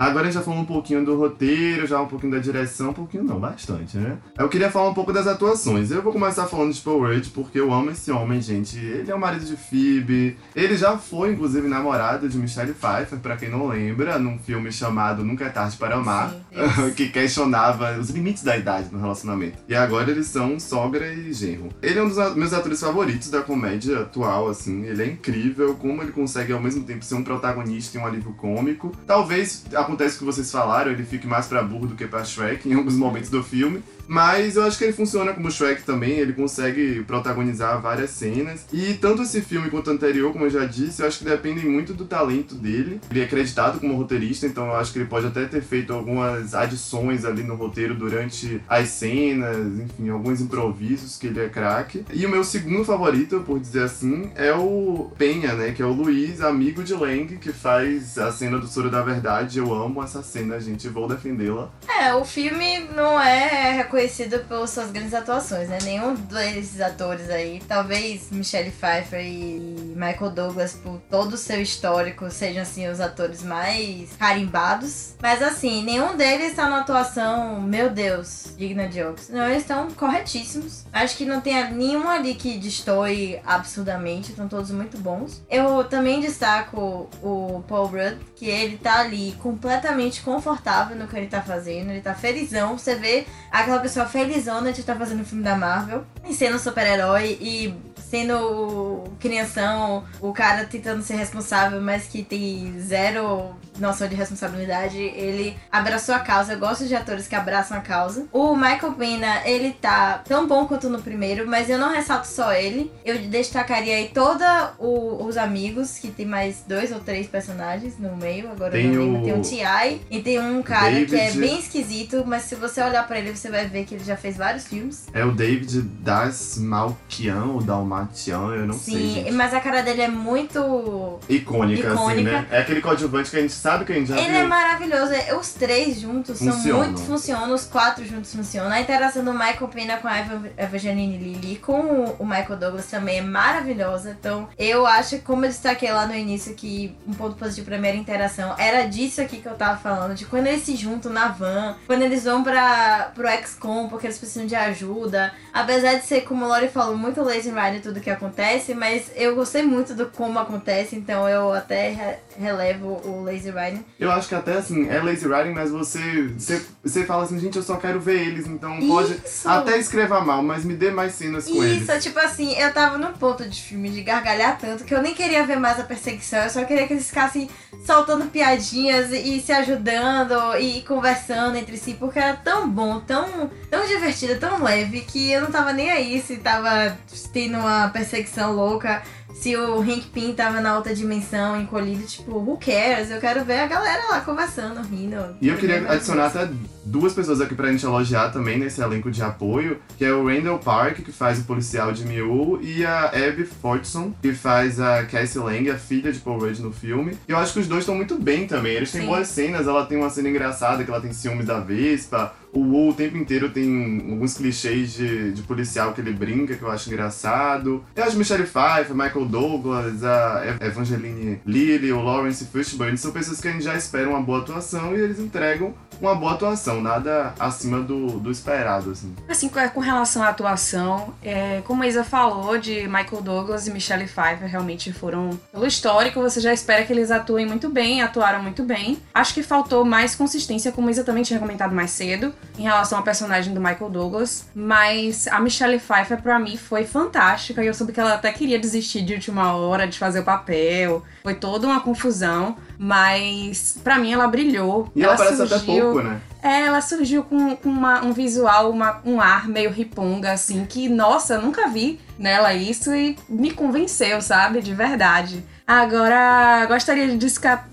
Agora a gente já falou um pouquinho do roteiro, já um pouquinho da direção, um pouquinho não, bastante, né? Eu queria falar um pouco das atuações. Eu vou começar falando de Paul Rudd porque eu amo esse homem, gente. Ele é o marido de Phoebe. Ele já foi, inclusive, namorado de Michelle Pfeiffer, pra quem não lembra, num filme chamado Nunca é Tarde para Amar, que questionava os limites da idade no relacionamento. E agora eles são sogra e genro. Ele é um dos a- meus atores favoritos da comédia atual, assim. Ele é incrível como ele consegue ao mesmo tempo ser um protagonista e um alívio cômico. Talvez acontece o que vocês falaram, ele fique mais pra burro do que pra Shrek em alguns momentos do filme. Mas eu acho que ele funciona como Shrek também, ele consegue protagonizar várias cenas. E tanto esse filme quanto o anterior, como eu já disse, eu acho que dependem muito do talento dele. Ele é acreditado como roteirista, então eu acho que ele pode até ter feito algumas adições ali no roteiro durante as cenas, enfim, alguns improvisos que ele é craque. E o meu segundo favorito, por dizer assim, é o Penha, né? Que é o Luiz, amigo de Lang, que faz a cena do Soro da Verdade. Eu amo essa cena, gente, vou defendê-la. É, o filme não é reconhecido pelas suas grandes atuações, né? Nenhum desses atores aí, talvez Michelle Pfeiffer e Michael Douglas, por todo o seu histórico, sejam assim os atores mais carimbados. Mas assim, nenhum deles tá numa atuação, meu Deus, digna de Oscar. Não, eles estão corretíssimos. Acho que não tem nenhum ali que destoie absurdamente, estão todos muito bons. Eu também destaco o Paul Rudd, que ele tá ali completamente confortável no que ele tá fazendo, ele tá felizão. Você vê aquela pessoa felizona de estar fazendo o filme da Marvel. E sendo um super-herói e sendo o crianção, o cara tentando ser responsável, mas que tem zero noção de responsabilidade, ele abraçou a causa. Eu gosto de atores que abraçam a causa. O Michael Pena, ele tá tão bom quanto no primeiro, mas eu não ressalto só ele. Eu destacaria aí todos os amigos, que tem mais dois ou três personagens no meio. Agora Tem eu não o- Tem o T.I. e tem um cara que é David. bem esquisito, mas se você olhar pra ele, você vai ver que ele já fez vários filmes. É o David Dasmalkian ou Dalmatian, eu não sei, Sim, mas a cara dele é muito. Icônica, assim, Icônica. né? É aquele coadjuvante que a gente sabe que a gente já Ele viu. é maravilhoso. Os três juntos são Funcionam. muito. Funcionam, os quatro juntos funcionam. A interação do Michael Pena com a Eva Evangeline Lilly com o- Michael Douglas também é maravilhosa. Então, eu acho, como eu destaquei lá no início, que um ponto positivo pra mim era a interação. Era disso aqui que eu tava falando, de quando eles se juntam na van, quando eles vão pra, pro XCOM porque eles precisam de ajuda. Apesar de ser, como o Lori falou, muito lazy ride tudo que acontece, mas eu gostei muito do como acontece, então eu até re- relevo o lazy riding. Eu acho que até assim, é lazy writing, mas você, você, você fala assim, gente, eu só quero ver eles, então pode Isso. até escrever mal, mas me dê mais cenas com eles. Isso, tipo assim, eu tava num ponto de filme de gargalhar tanto que eu nem queria ver mais a perseguição, eu só queria que eles ficassem soltando piadinhas e se ajudando e conversando entre si, porque era tão bom, tão, tão divertido, tão leve, que eu não tava nem aí se tava tendo uma perseguição louca. Se o Hank Pym tava na outra dimensão, encolhido, tipo, who cares? Eu quero ver a galera lá conversando, rindo. E eu queria adicionar até duas pessoas aqui pra gente elogiar também nesse elenco de apoio, que é o Randall Park, que faz o policial de Miu, e a Abby Fortson, que faz a Cassie Lang, a filha de Paul Rudd no filme. E eu acho que os dois estão muito bem também. Eles têm Sim. boas cenas, ela tem uma cena engraçada, que ela tem ciúmes da Vespa. O Wu o tempo inteiro tem alguns clichês de, de policial que ele brinca, que eu acho engraçado. Eu acho Michelle Pfeiffer, Michael Douglas, a Ev- Evangeline Lilly, o Lawrence Fishburne, são pessoas que a gente já espera uma boa atuação e eles entregam uma boa atuação, nada acima do, do esperado, assim. Assim, com relação à atuação, é, como a Isa falou, de Michael Douglas e Michelle Pfeiffer realmente foram. Pelo histórico, você já espera que eles atuem muito bem, atuaram muito bem. Acho que faltou mais consistência, como a Isa também tinha comentado mais cedo, em relação ao personagem do Michael Douglas. Mas a Michelle Pfeiffer, pra mim, foi fantástica e eu soube que ela até queria desistir de última hora de fazer o papel. Foi toda uma confusão, mas pra mim ela brilhou. E ela, parece até pouco, né? É, ela surgiu com, com uma- um visual, uma- um ar meio riponga, assim, que, nossa, nunca vi nela isso e me convenceu, sabe? De verdade. Agora, gostaria de,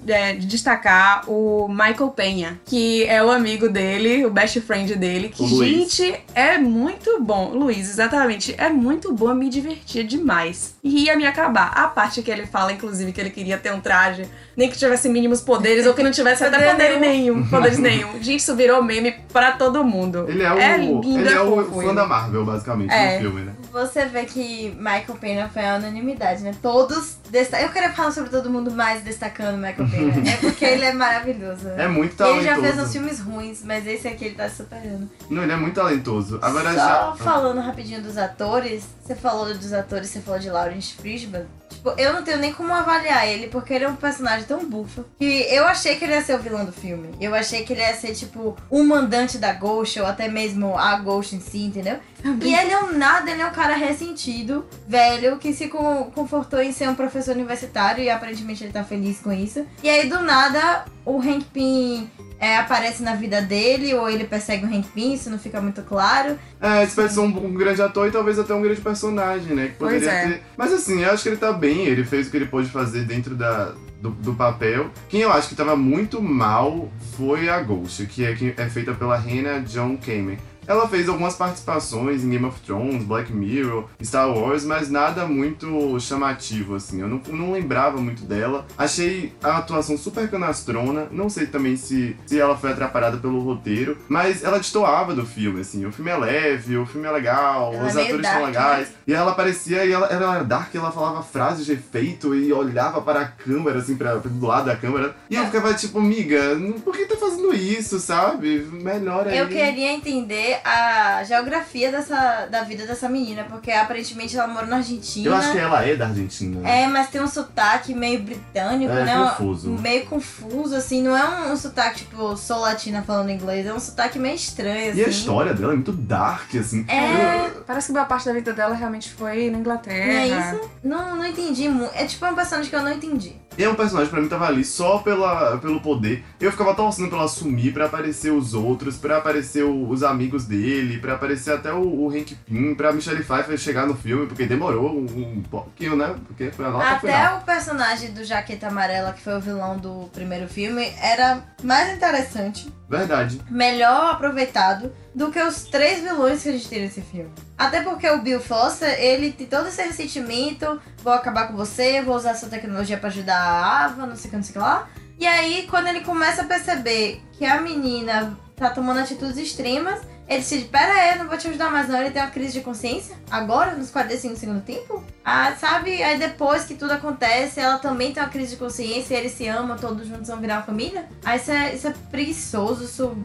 é, de destacar o Michael Penha, que é o amigo dele, o best friend dele, que, gente, é muito bom. Luiz, exatamente. É muito bom, me divertia demais. E ia me acabar. A parte que ele fala, inclusive, que ele queria ter um traje, nem que tivesse mínimos poderes, ou que não tivesse até Poder nenhum. Poderes nenhum. Gente, isso virou meme pra todo mundo. Ele é o, lindo, ele é o fofo fã ele. da Marvel, basicamente, É. no filme, né? Você vê que Michael Pena foi a unanimidade, né? Todos. Eu queria falar sobre todo mundo mais destacando Michael Pena. é porque ele é maravilhoso. É muito Ele talentoso. já fez uns filmes ruins, mas esse aqui ele tá superando. Não, ele é muito talentoso. Agora Só já. falando rapidinho dos atores, você falou dos atores, você falou de Lawrence Fishburne. Tipo, eu não tenho nem como avaliar ele, porque ele é um personagem tão bufo. Que eu achei que ele ia ser o vilão do filme. Eu achei que ele ia ser, tipo, o mandante da Ghost, ou até mesmo a Ghost em si, entendeu? E ele é um nada, ele é um cara ressentido, velho, que se con- confortou em ser um professor universitário e aparentemente ele tá feliz com isso. E aí, do nada, o Hank Pym é, aparece na vida dele, ou ele persegue o Hank Pym, isso não fica muito claro. É, esse ser um, um grande ator e talvez até um grande personagem, né? Que Pois poderia é. ter. Mas assim, eu acho que ele tá bem, ele fez o que ele pôde fazer dentro da, do, do papel. Quem eu acho que tava muito mal foi a Ghost, que é, que é feita pela Hannah John Kamen. Ela fez algumas participações em Game of Thrones, Black Mirror, Star Wars, mas nada muito chamativo, assim. Eu não, não lembrava muito dela. Achei a atuação super canastrona. Não sei também se, se ela foi atrapalhada pelo roteiro, mas ela destoava do filme, assim. O filme é leve, o filme é legal, Ela é os meio atores dark, são legais. E ela aparecia e ela, era dark, ela falava frases de efeito e olhava para a câmera, assim, pra, do lado da câmera. E eu ficava tipo, miga, por que tá fazendo isso, sabe? Melhor aí. Eu queria entender a geografia dessa, da vida dessa menina, porque aparentemente ela mora na Argentina. Eu acho que ela é da Argentina. É, mas tem um sotaque meio britânico, É, né? confuso. Meio confuso, assim. Não é um, um sotaque, tipo, sou latina falando inglês. É um sotaque meio estranho, assim. E a história dela é muito dark, assim. É. Eu- Parece que boa parte da vida dela realmente foi na Inglaterra. Não é isso? Não, não entendi muito. É tipo um personagem que eu não entendi. E é um personagem pra mim tava ali só pela, pelo poder. Eu ficava torcendo pra ela sumir, pra aparecer os outros, pra aparecer o- os amigos dele, pra aparecer até o, o Hank Pym, pra Michelle Pfeiffer chegar no filme, porque demorou um, um pouquinho, né? Porque foi a nota Até final. o personagem do Jaqueta Amarela, que foi o vilão do primeiro filme, era mais interessante, Verdade. melhor aproveitado do que os três vilões que a gente tem nesse filme. Até porque o Bill Foster, ele tem todo esse ressentimento, vou acabar com você, vou usar essa tecnologia pra ajudar a Ava, não sei o que, não sei o que lá. E aí, quando ele começa a perceber que a menina tá tomando atitudes extremas, ele diz, pera aí, não vou te ajudar mais não, ele tem uma crise de consciência, agora, nos 45 do segundo tempo. Ah, sabe, aí depois que tudo acontece, ela também tem uma crise de consciência, e eles se amam, todos juntos vão virar uma família. Aí isso é, isso é preguiçoso, isso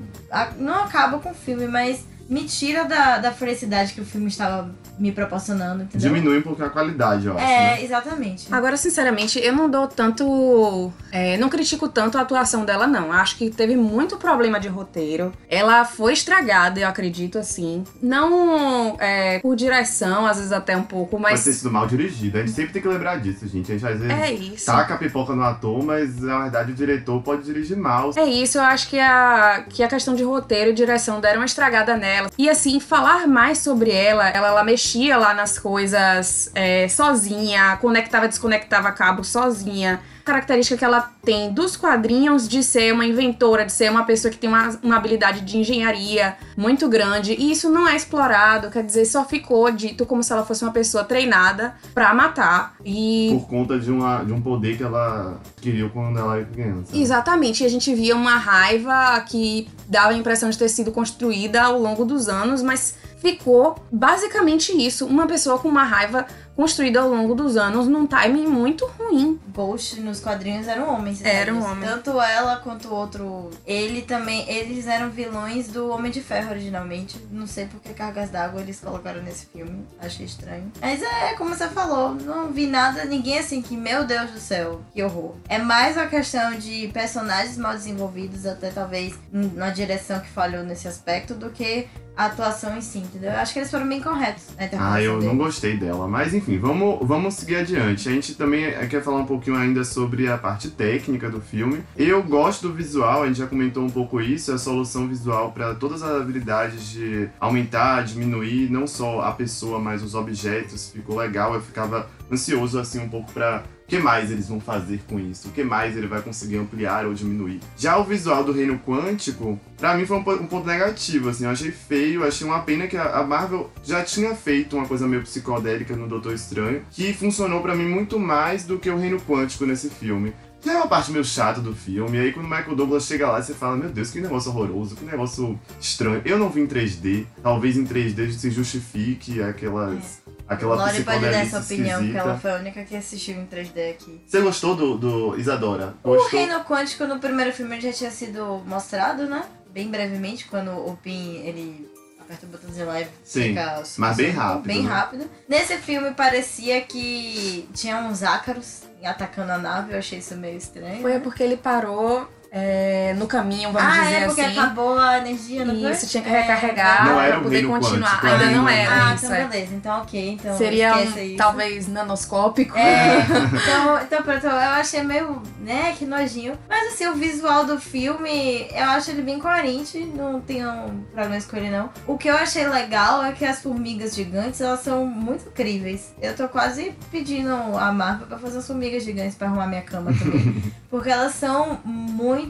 não acaba com o filme, mas me tira da, da felicidade que o filme estava me proporcionando, entendeu? Diminui um pouquinho a qualidade, eu acho. É, né? exatamente. Agora, sinceramente, eu não dou tanto. é, não critico tanto a atuação dela, não. Acho que teve muito problema de roteiro. Ela foi estragada, eu acredito, assim. Não é, por direção, às vezes até um pouco, Pode mas. ter sido mal dirigido. A gente sempre tem que lembrar disso, gente. A gente às vezes É isso. taca a pipoca no ator, mas na verdade o diretor pode dirigir mal. É isso, eu acho que a, que a questão de roteiro e direção deram uma estragada nela. Ela. E assim, falar mais sobre ela, ela, ela mexia lá nas coisas é, sozinha, conectava, desconectava cabo sozinha característica que ela tem dos quadrinhos de ser uma inventora, de ser uma pessoa que tem uma, uma habilidade de engenharia muito grande. E isso não é explorado, quer dizer, só ficou dito como se ela fosse uma pessoa treinada para matar. E. Por conta de, uma, de um poder que ela adquiriu quando ela era criança. Exatamente, e a gente via uma raiva que dava a impressão de ter sido construída ao longo dos anos, mas ficou basicamente isso: uma pessoa com uma raiva construída ao longo dos anos num timing muito ruim. Ghost nos quadrinhos eram homens. Eram sabe? homens. Tanto ela quanto o outro. Ele também. Eles eram vilões do Homem de Ferro originalmente. Não sei por que cargas d'água eles colocaram nesse filme. Achei estranho. Mas é, como você falou, não vi nada, ninguém assim que, meu Deus do céu, que horror. É mais uma questão de personagens mal desenvolvidos, até talvez na direção que falhou nesse aspecto, do que a atuação em si, entendeu? Eu acho que eles foram bem corretos interpretação Ah, eu dele. não gostei dela. Mas enfim, vamos, vamos seguir adiante. A gente também quer falar um pouquinho ainda sobre a parte técnica do filme. Eu gosto do visual, a gente já comentou um pouco isso, a solução visual para todas as habilidades de aumentar, diminuir, não só a pessoa, mas os objetos. Ficou legal, eu ficava ansioso assim um pouco para que mais eles vão fazer com isso? O que mais ele vai conseguir ampliar ou diminuir? Já o visual do Reino Quântico, pra mim foi um, po- ponto negativo, assim. Eu achei feio, achei uma pena que a Marvel já tinha feito uma coisa meio psicodélica no Doutor Estranho, que funcionou pra mim muito mais do que o Reino Quântico nesse filme. Já é uma parte meio chata do filme, e aí quando o Michael Douglas chega lá, você fala, meu Deus, que negócio horroroso, que negócio estranho. Eu não vi em 3D, talvez em 3D se justifique aquelas... Aquela Lori pode dar essa opinião, que ela foi a única que assistiu em 3D aqui. Você gostou do, do Isadora? O Gostou? Reino Quântico no primeiro filme já tinha sido mostrado, né? Bem brevemente, quando o Pin, ele aperta o botãozinho lá e Sim, fica... mas bem rápido, Bem né? rápido. Nesse filme parecia que tinha uns ácaros atacando a nave, eu achei isso meio estranho. Foi porque ele parou é, no caminho, vamos ah, dizer é porque assim. acabou a energia, não foi? Isso, tinha que É, recarregar Não era pra poder continuar. quântico Ainda não era Ah, isso. então é. beleza. Então ok, então Seria um, isso. talvez nanoscópico. É, então, então pronto, eu achei meio, né, que nojinho. Mas assim, o visual do filme, eu acho ele bem coerente, não tenho problemas com ele não. O que eu achei legal é que as formigas gigantes, elas são muito incríveis. Eu tô quase pedindo a Marvel pra fazer as formigas gigantes pra arrumar minha cama também. Porque elas são muito,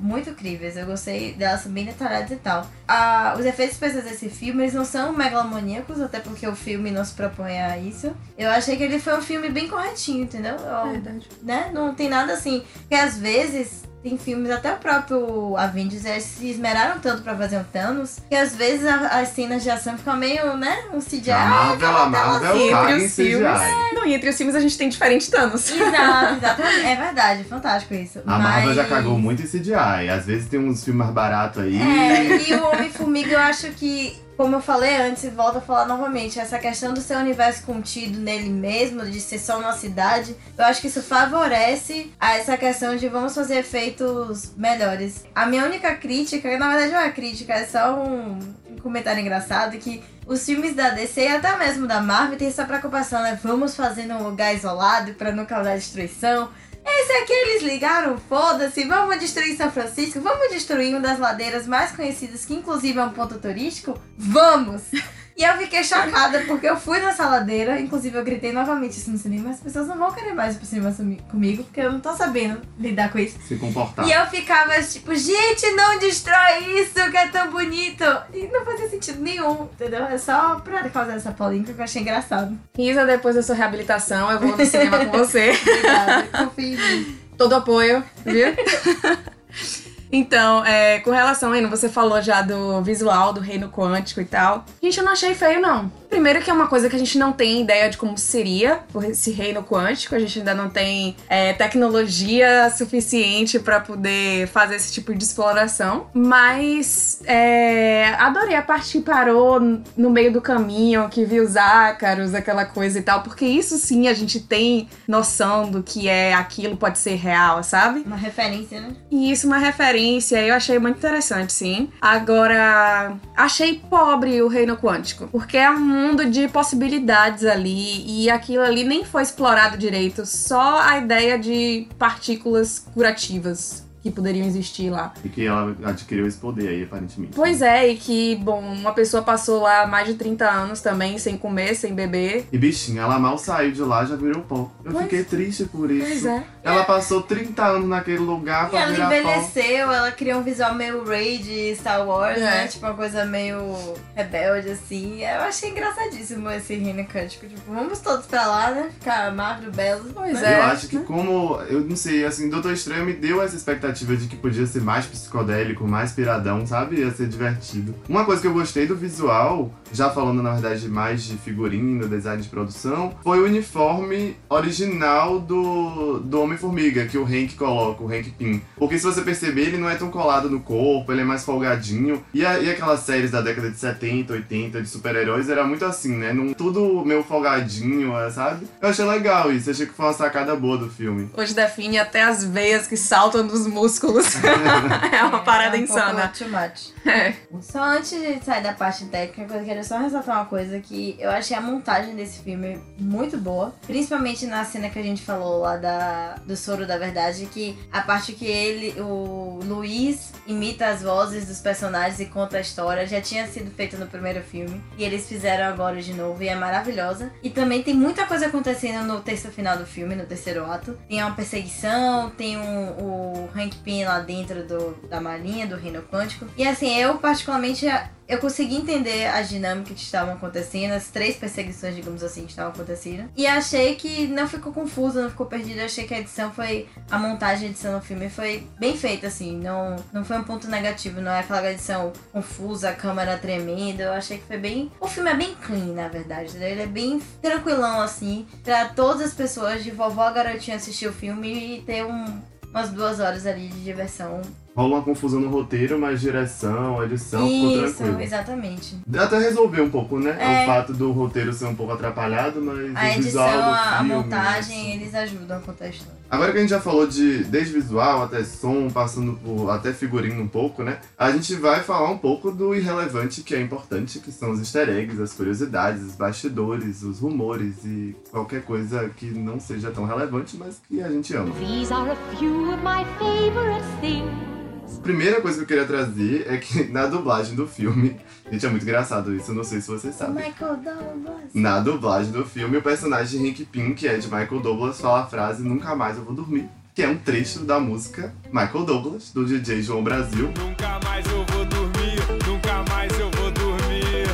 muito incríveis. Eu gostei delas, são bem detalhadas e tal. Ah, os efeitos especiais desse filme, eles não são megalomaníacos, até porque o filme não se propõe a isso. Eu achei que ele foi um filme bem corretinho, entendeu? Eu- Verdade. né? Não tem nada assim. Porque às vezes tem filmes, até o próprio Avengers, eles se esmeraram tanto pra fazer um Thanos, que às vezes a- as cenas de ação ficam meio, né? Um CGI. A Marvel, a Marvel Entre caga os em filmes. CGI. Não, e entre os filmes a gente tem diferentes Thanos. Exato, exatamente. É verdade, fantástico isso. A Marvel Mas- já cagou muito em CGI. Às vezes tem uns filmes mais baratos aí. É, e o Homem-Formiga eu acho que, como eu falei antes e volto a falar novamente, essa questão do seu universo contido nele mesmo, de ser só uma cidade, eu acho que isso favorece a essa questão de vamos fazer efeitos melhores. A minha única crítica, na verdade não é crítica, é só um, comentário engraçado que os filmes da DC e até mesmo da Marvel tem essa preocupação, né? Vamos fazer num lugar isolado pra não causar destruição. Esse aqui eles ligaram, foda-se, vamos destruir São Francisco, vamos destruir uma das ladeiras mais conhecidas, que inclusive é um ponto turístico? Vamos! E eu fiquei chocada porque eu fui nessa ladeira, inclusive eu gritei novamente isso no cinema, as pessoas não vão querer mais ir pro cinema sumi- comigo, porque eu não tô sabendo lidar com isso. Se comportar. E eu ficava tipo, gente, não destrói isso que é tão bonito! E não fazia sentido nenhum, entendeu? É só pra causar essa polêmica que eu achei engraçado. Isa, depois da sua reabilitação, eu vou no cinema com você. Obrigada, confia em mim. Todo apoio, viu? Então, é, com relação, Eno, você falou já do visual do reino quântico e tal. Gente, eu não achei feio, não. Primeiro que é uma coisa que a gente não tem ideia de como seria esse reino quântico. A gente ainda não tem é, tecnologia suficiente pra poder fazer esse tipo de exploração. Mas é, adorei a parte que parou no meio do caminho, que viu os ácaros, aquela coisa e tal. Porque isso sim a gente tem noção do que é aquilo pode ser real, sabe? Uma referência, né? E isso, uma referência, eu achei muito interessante, sim. Agora, achei pobre o reino quântico, porque é um mundo de possibilidades ali, e aquilo ali nem foi explorado direito, só a ideia de partículas curativas. Que poderiam existir lá. E que ela adquiriu esse poder aí, aparentemente. Pois é, e que, bom, uma pessoa passou lá mais de 30 anos também, sem comer, sem beber. E bichinha, ela mal saiu de lá, já virou pó. Eu Pois- fiquei triste por isso. Pois é. Ela passou 30 anos naquele lugar E pra ela virar pó. envelheceu, ela criou um visual meio Ray de Star Wars, É. né? Tipo, uma coisa meio rebelde, assim. Eu achei engraçadíssimo esse reino cântico. Tipo, vamos todos pra lá, né? Ficar magro, belo. Pois né? é. Eu acho que como, eu não sei, assim, Doutor Estranho me deu essa expectativa de que podia ser mais psicodélico, mais piradão, sabe? Ia ser divertido. Uma coisa que eu gostei do visual, já falando na verdade mais de figurino, design de produção, foi o uniforme original do, do Homem-Formiga, que o Hank coloca, o Hank Pym. Porque se você perceber, ele não é tão colado no corpo, ele é mais folgadinho. E, a- e aquelas séries da década de 70, 80 de super-heróis era muito assim, né? Num, tudo meio folgadinho, é, sabe? Eu achei legal isso, achei que foi uma sacada boa do filme. Hoje define até as veias que saltam dos músculos. é uma parada É um insana. pouco too much. É. Só antes de sair da parte técnica, eu queria só ressaltar uma coisa que eu achei a montagem desse filme muito boa. Principalmente na cena que a gente falou lá da, do Soro da Verdade, que a parte que ele, o Luiz, imita as vozes dos personagens e conta a história, já tinha sido feita no primeiro filme. E eles fizeram agora de novo e é maravilhosa. E também tem muita coisa acontecendo no terço final do filme, no terceiro ato. Tem uma perseguição, tem um, o Hank Pym lá dentro do, da marinha, do Reino Quântico. E assim, eu particularmente eu consegui entender as dinâmicas que estavam acontecendo, as três perseguições, digamos assim, que estavam acontecendo. E achei que não ficou confuso, não ficou perdido. Eu achei que a edição foi. A montagem a edição no filme foi bem feita, assim. Não, não foi um ponto negativo, não é aquela edição confusa, a câmera tremenda. Eu achei que foi bem. O filme é bem clean, na verdade. né? Ele é bem tranquilão, assim, pra todas as pessoas de vovó a garotinha assistir o filme e ter um, umas duas horas ali de diversão. Rola uma confusão no roteiro, mas direção, edição, ficou Isso, tranquilo. exatamente. Até resolveu um pouco, né? É. O fato do roteiro ser um pouco atrapalhado, mas A o edição, visual do a, a filme, montagem, eles ajudam a contar a história. Agora que a gente já falou de desde visual até som, passando por até figurino um pouco, né? A gente vai falar um pouco do irrelevante que é importante, que são os easter eggs, as curiosidades, os bastidores, os rumores e qualquer coisa que não seja tão relevante, mas que a gente ama. These are a few of my favorite things. Primeira coisa que eu queria trazer é que na dublagem do filme, gente, é muito engraçado isso, eu não sei se vocês sabem. Michael Douglas. Na dublagem do filme, o personagem de Hank Pym, que é de Michael Douglas, fala a frase Nunca mais eu vou dormir, que é um trecho da música Michael Douglas, do DJ João Brasil. Nunca mais eu vou dormir, nunca mais eu vou dormir.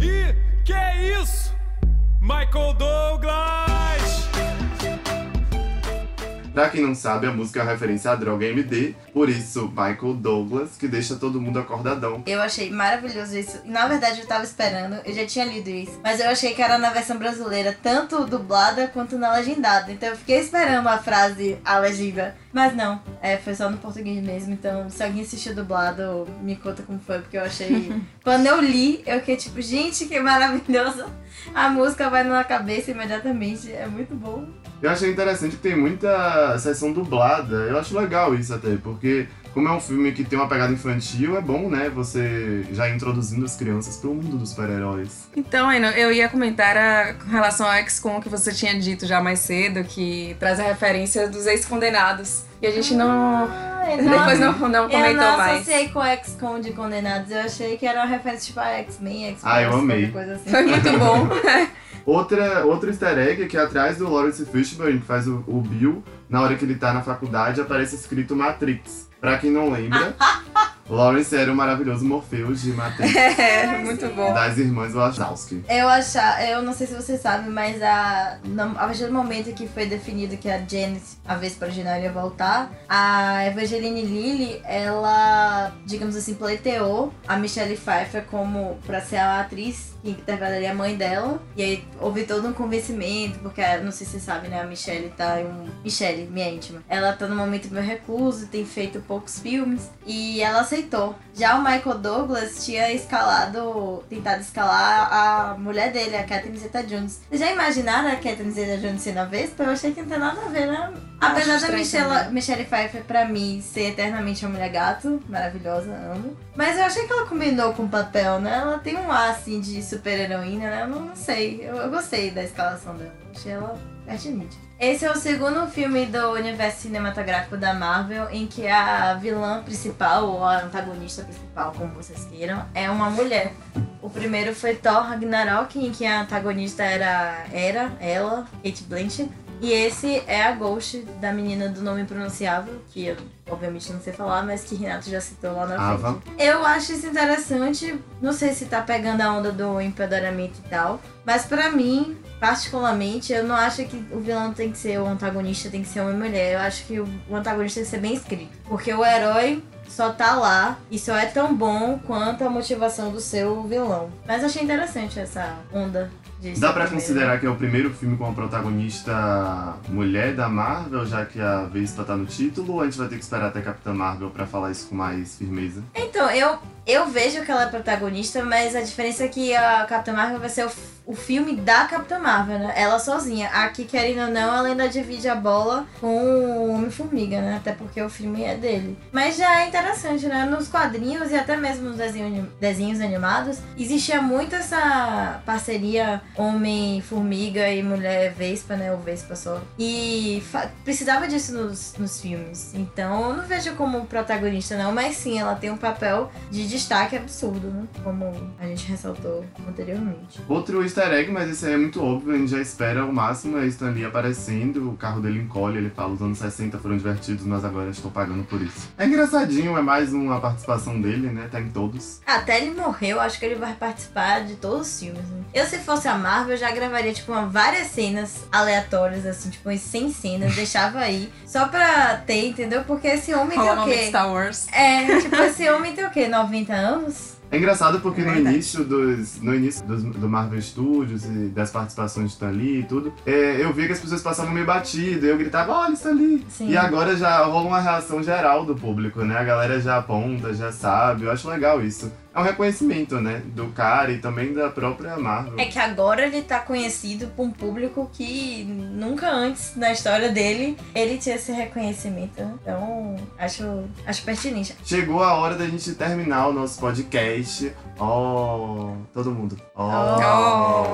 e que é isso? Michael Douglas! Pra quem não sabe, a música é uma referência à droga MD, por isso Michael Douglas, que deixa todo mundo acordadão. Eu achei maravilhoso isso. Na verdade, eu tava esperando, eu já tinha lido isso. Mas eu achei que era na versão brasileira, tanto dublada quanto na legendada. Então eu fiquei esperando a frase, a legenda. Mas não, é, foi só no português mesmo. Então, se alguém assistiu dublado, me conta como foi, porque eu achei. Quando eu li, eu fiquei tipo, gente, que maravilhoso. A música vai na cabeça imediatamente. É muito bom. Eu achei interessante que tem muita sessão dublada, eu acho legal isso até, porque como é um filme que tem uma pegada infantil, é bom, né, você já introduzindo as crianças pro mundo dos super-heróis. Então, Aino, eu ia comentar a, com relação ao XCOM que você tinha dito já mais cedo, que traz a referência dos ex-condenados. E a gente não. eu Depois não, não comentou eu não mais. associei com XCOM de Condenados. Eu achei que era uma referência tipo a X-Men, X-Men. Ah, eu amei. Coisa assim. Foi muito bom. Outra, outro easter egg é que atrás do Lawrence Fishburne, que faz o, o Bill, na hora que ele tá na faculdade, aparece escrito Matrix. Pra quem não lembra, Lawrence era o maravilhoso Morpheus de Matrix, É, muito bom. das irmãs Wachowski. Eu achar, eu não sei se você sabe, mas a, no, a partir do momento que foi definido que a Janet, a Vespa original, ia voltar, a Evangeline Lilly, ela, digamos assim, pleiteou a Michelle Pfeiffer como pra ser a atriz que interpretaria a mãe dela. E aí houve todo um convencimento, porque não sei se você sabe, né? A Michelle tá em um. Michelle, minha íntima. Ela tá num momento meio recluso, tem feito poucos filmes. E ela aceitou. Já o Michael Douglas tinha escalado, tentado escalar a mulher dele, a Catherine Zeta Jones. Vocês já imaginaram a Catherine Zeta Jones sendo a Vespa? Eu achei que não tem nada a ver, né? Apesar da Michelle. Michelle Pfeiffer, pra mim, ser eternamente a mulher gato, maravilhosa, amo. Mas eu achei que ela combinou com o papel, né? Ela tem um ar assim de super-heroína, né? Eu não, não sei. Eu, eu gostei da escalação dela. Achei ela pertinente. Esse é o segundo filme do universo cinematográfico da Marvel em que a vilã principal, ou a antagonista principal, como vocês queiram, é uma mulher. O primeiro foi Thor Ragnarok, em que a antagonista era, era ela, Kate Blanchett. E esse é a Ghost da menina do nome pronunciável, que eu obviamente não sei falar, mas que Renato já citou lá na Ava. frente. Eu acho isso interessante, não sei se tá pegando a onda do empoderamento e tal, mas pra mim, particularmente, eu não acho que o vilão tem que ser o antagonista, tem que ser uma mulher. Eu acho que o o antagonista tem que ser bem escrito. Porque o herói só tá lá e só é tão bom quanto a motivação do seu vilão. Mas achei interessante essa onda Dá primeiro. considerar que é o primeiro filme com a protagonista mulher da Marvel, já que a Vespa tá no título, ou a gente vai ter que esperar até Capitã Marvel pra falar isso com mais firmeza? Então, eu, eu vejo que ela é protagonista, mas a diferença é que a Capitã Marvel vai ser o, o filme da Capitã Marvel, né? Ela sozinha. Aqui, querendo ou não, ela ainda divide a bola com o Homem-Formiga, né? Até porque o filme é dele. Mas já é interessante, né? Nos quadrinhos e até mesmo nos desenho- desenhos animados, existia muito essa parceria Homem-Formiga e Mulher Vespa, né? Ou Vespa só. E precisava disso nos, nos filmes. Então, eu não vejo como protagonista, não. Mas sim, ela tem um papel de destaque absurdo, né? Como a gente ressaltou anteriormente. Outro easter egg, mas esse aí é muito óbvio, a gente já espera o máximo, é Stan Lee aparecendo, o carro dele encolhe, ele fala, os anos 60 foram divertidos, mas agora estou pagando por isso. É engraçadinho, é mais uma participação dele, né, tá em todos. Até ele morreu, acho que ele vai participar de todos os filmes. Né? Eu, se fosse a Marvel, eu já gravaria, tipo, uma, várias cenas aleatórias, assim, tipo, umas 100 cenas, deixava aí, só pra ter, entendeu? Porque esse homem Rola tem o quê? Star Wars. É, tipo, esse homem tem o quê? 90 anos? É engraçado porque no Verdade. início dos no início dos, do Marvel Studios e das participações de Stan Lee e tudo, é, eu via que as pessoas passavam meio batido, eu gritava, olha Stan Lee! Sim. E agora já rola uma reação geral do público, né? A galera já aponta, já sabe, eu acho legal isso. É um reconhecimento, né? Do cara e também da própria Marvel. É que agora ele tá conhecido por um público que nunca antes na história dele ele tinha esse reconhecimento. Então, acho, acho pertinente. Chegou a hora da gente terminar o nosso podcast. Oh, todo mundo. Oh.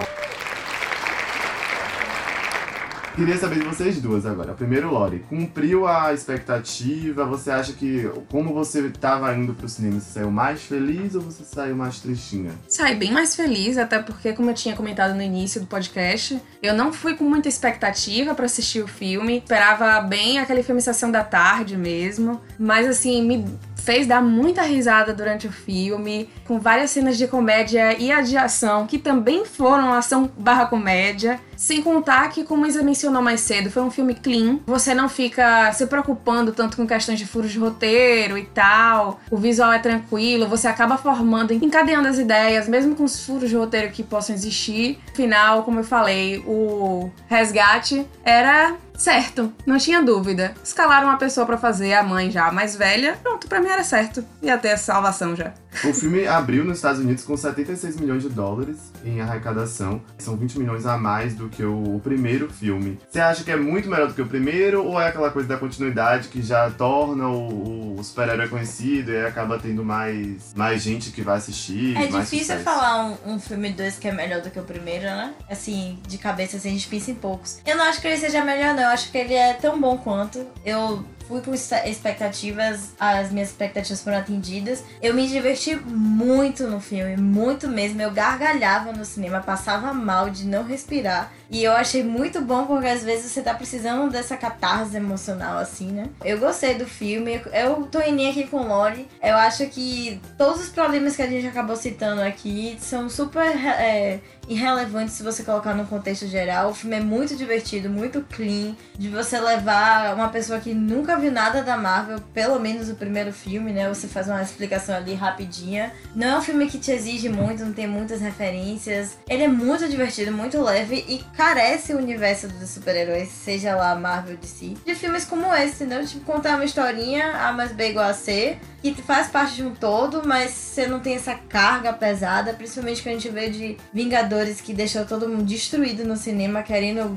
Queria saber de vocês duas agora. Primeiro, Lori, cumpriu a expectativa? Você acha que, como você tava indo pro cinema, você saiu mais feliz ou você saiu mais tristinha? Saí bem mais feliz, até porque, como eu tinha comentado no início do podcast, eu não fui com muita expectativa pra assistir o filme. Esperava bem aquele filme Sessão da Tarde mesmo. Mas, assim, me fez dar muita risada durante o filme, com várias cenas de comédia e a de ação, que também foram ação barra comédia. Sem contar que, como Isa mencionou mais cedo, foi um filme clean. Você não fica se preocupando tanto com questões de furos de roteiro e tal. O visual é tranquilo, você acaba formando, encadeando as ideias, mesmo com os furos de roteiro que possam existir. Afinal, como eu falei, o resgate era certo, não tinha dúvida. Escalaram uma pessoa pra fazer, a mãe já mais velha, pronto, pra mim era certo. Ia ter a salvação já. O filme abriu nos Estados Unidos com 76 milhões de dólares em arrecadação. São 20 milhões a mais do que o, o primeiro filme. Você acha que é muito melhor do que o primeiro ou é aquela coisa da continuidade que já torna o, o super-herói conhecido e acaba tendo mais, mais gente que vai assistir? É difícil sucesso? falar um, um filme 2 que é melhor do que o primeiro, né? Assim, de cabeça, assim, a gente pensa em poucos. Eu não acho que ele seja melhor, não. Eu acho que ele é tão bom quanto. Eu fui com expectativas, as minhas expectativas foram atendidas. Eu me diverti muito no filme, muito mesmo. Eu gargalhava no cinema, passava mal de não respirar. E eu achei muito bom porque às vezes você tá precisando dessa catarse emocional, assim, né? Eu gostei do filme. Eu tô indo aqui com o Lori. Eu acho que todos os problemas que a gente acabou citando aqui são super é, irrelevantes se você colocar no contexto geral. O filme é muito divertido, muito clean. De você levar uma pessoa que nunca viu nada da Marvel, pelo menos o primeiro filme, né? Você faz uma explicação ali rapidinha. Não é um filme que te exige muito, não tem muitas referências. Ele é muito divertido, muito leve e carece o universo dos super-heróis, seja lá Marvel de si, de filmes como esse, entendeu? Tipo, contar uma historinha, A mais B igual a C, que faz parte de um todo, mas você não tem essa carga pesada, principalmente que a gente vê de Vingadores que deixou todo mundo destruído no cinema, querendo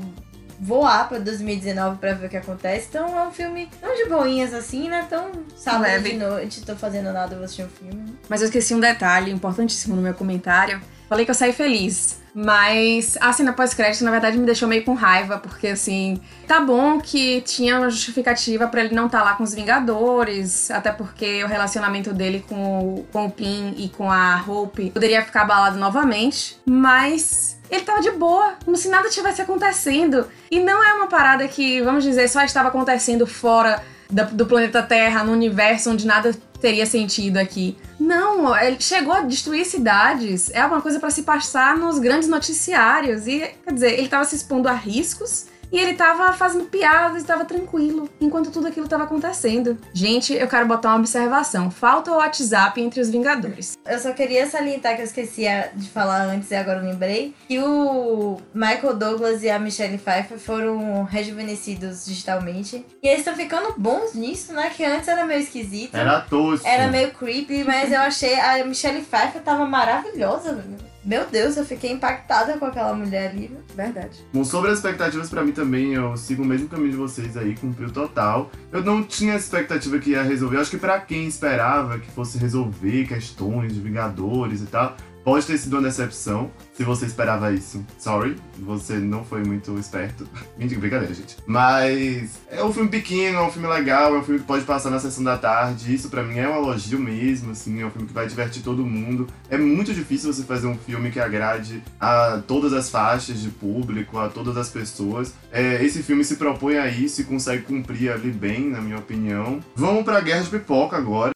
voar pra 2019 pra ver o que acontece. Então é um filme tão de boinhas assim, né? Tão sábado de noite, tô fazendo nada, vou assistir um filme. Mas eu esqueci um detalhe importantíssimo no meu comentário, Falei que eu saí feliz. Mas a cena pós-crédito, na verdade, me deixou meio com raiva, porque assim, tá bom que tinha uma justificativa para ele não estar tá lá com os Vingadores, até porque o relacionamento dele com, o, com o Pin e com a Hope poderia ficar abalado novamente, mas ele tava de boa, como se nada tivesse acontecendo. E não é uma parada que, vamos dizer, só estava acontecendo fora do planeta Terra, no universo onde nada teria sentido aqui. Não, ele chegou a destruir cidades. É uma coisa para se passar nos grandes noticiários. E, quer dizer, ele estava se expondo a riscos e ele tava fazendo piadas, estava tranquilo, enquanto tudo aquilo tava acontecendo. Gente, eu quero botar uma observação. Falta o WhatsApp entre os Vingadores. Eu só queria salientar que eu esquecia de falar antes e agora eu lembrei que o Michael Douglas e a Michelle Pfeiffer foram rejuvenescidos digitalmente. E eles estão ficando bons nisso, né? Que antes era meio esquisito. Era tosco. Era meio creepy, mas eu achei a Michelle Pfeiffer tava maravilhosa, velho. Meu Deus, eu fiquei impactada com aquela mulher ali. Verdade. Bom, sobre as expectativas, para mim também, eu sigo o mesmo caminho de vocês aí, cumpriu total. Eu não tinha expectativa que ia resolver. Eu acho que para quem esperava que fosse resolver questões de Vingadores e tal, Pode ter sido uma decepção se você esperava isso. Sorry, você não foi muito esperto. Mentira, brincadeira, gente. Mas é um filme pequeno, é um filme legal, é um filme que pode passar na sessão da tarde. Isso para mim é um elogio mesmo, assim, é um filme que vai divertir todo mundo. É muito difícil você fazer um filme que agrade a todas as faixas de público, a todas as pessoas. É, esse filme se propõe a isso e consegue cumprir ali bem, na minha opinião. Vamos pra Guerra de Pipoca agora.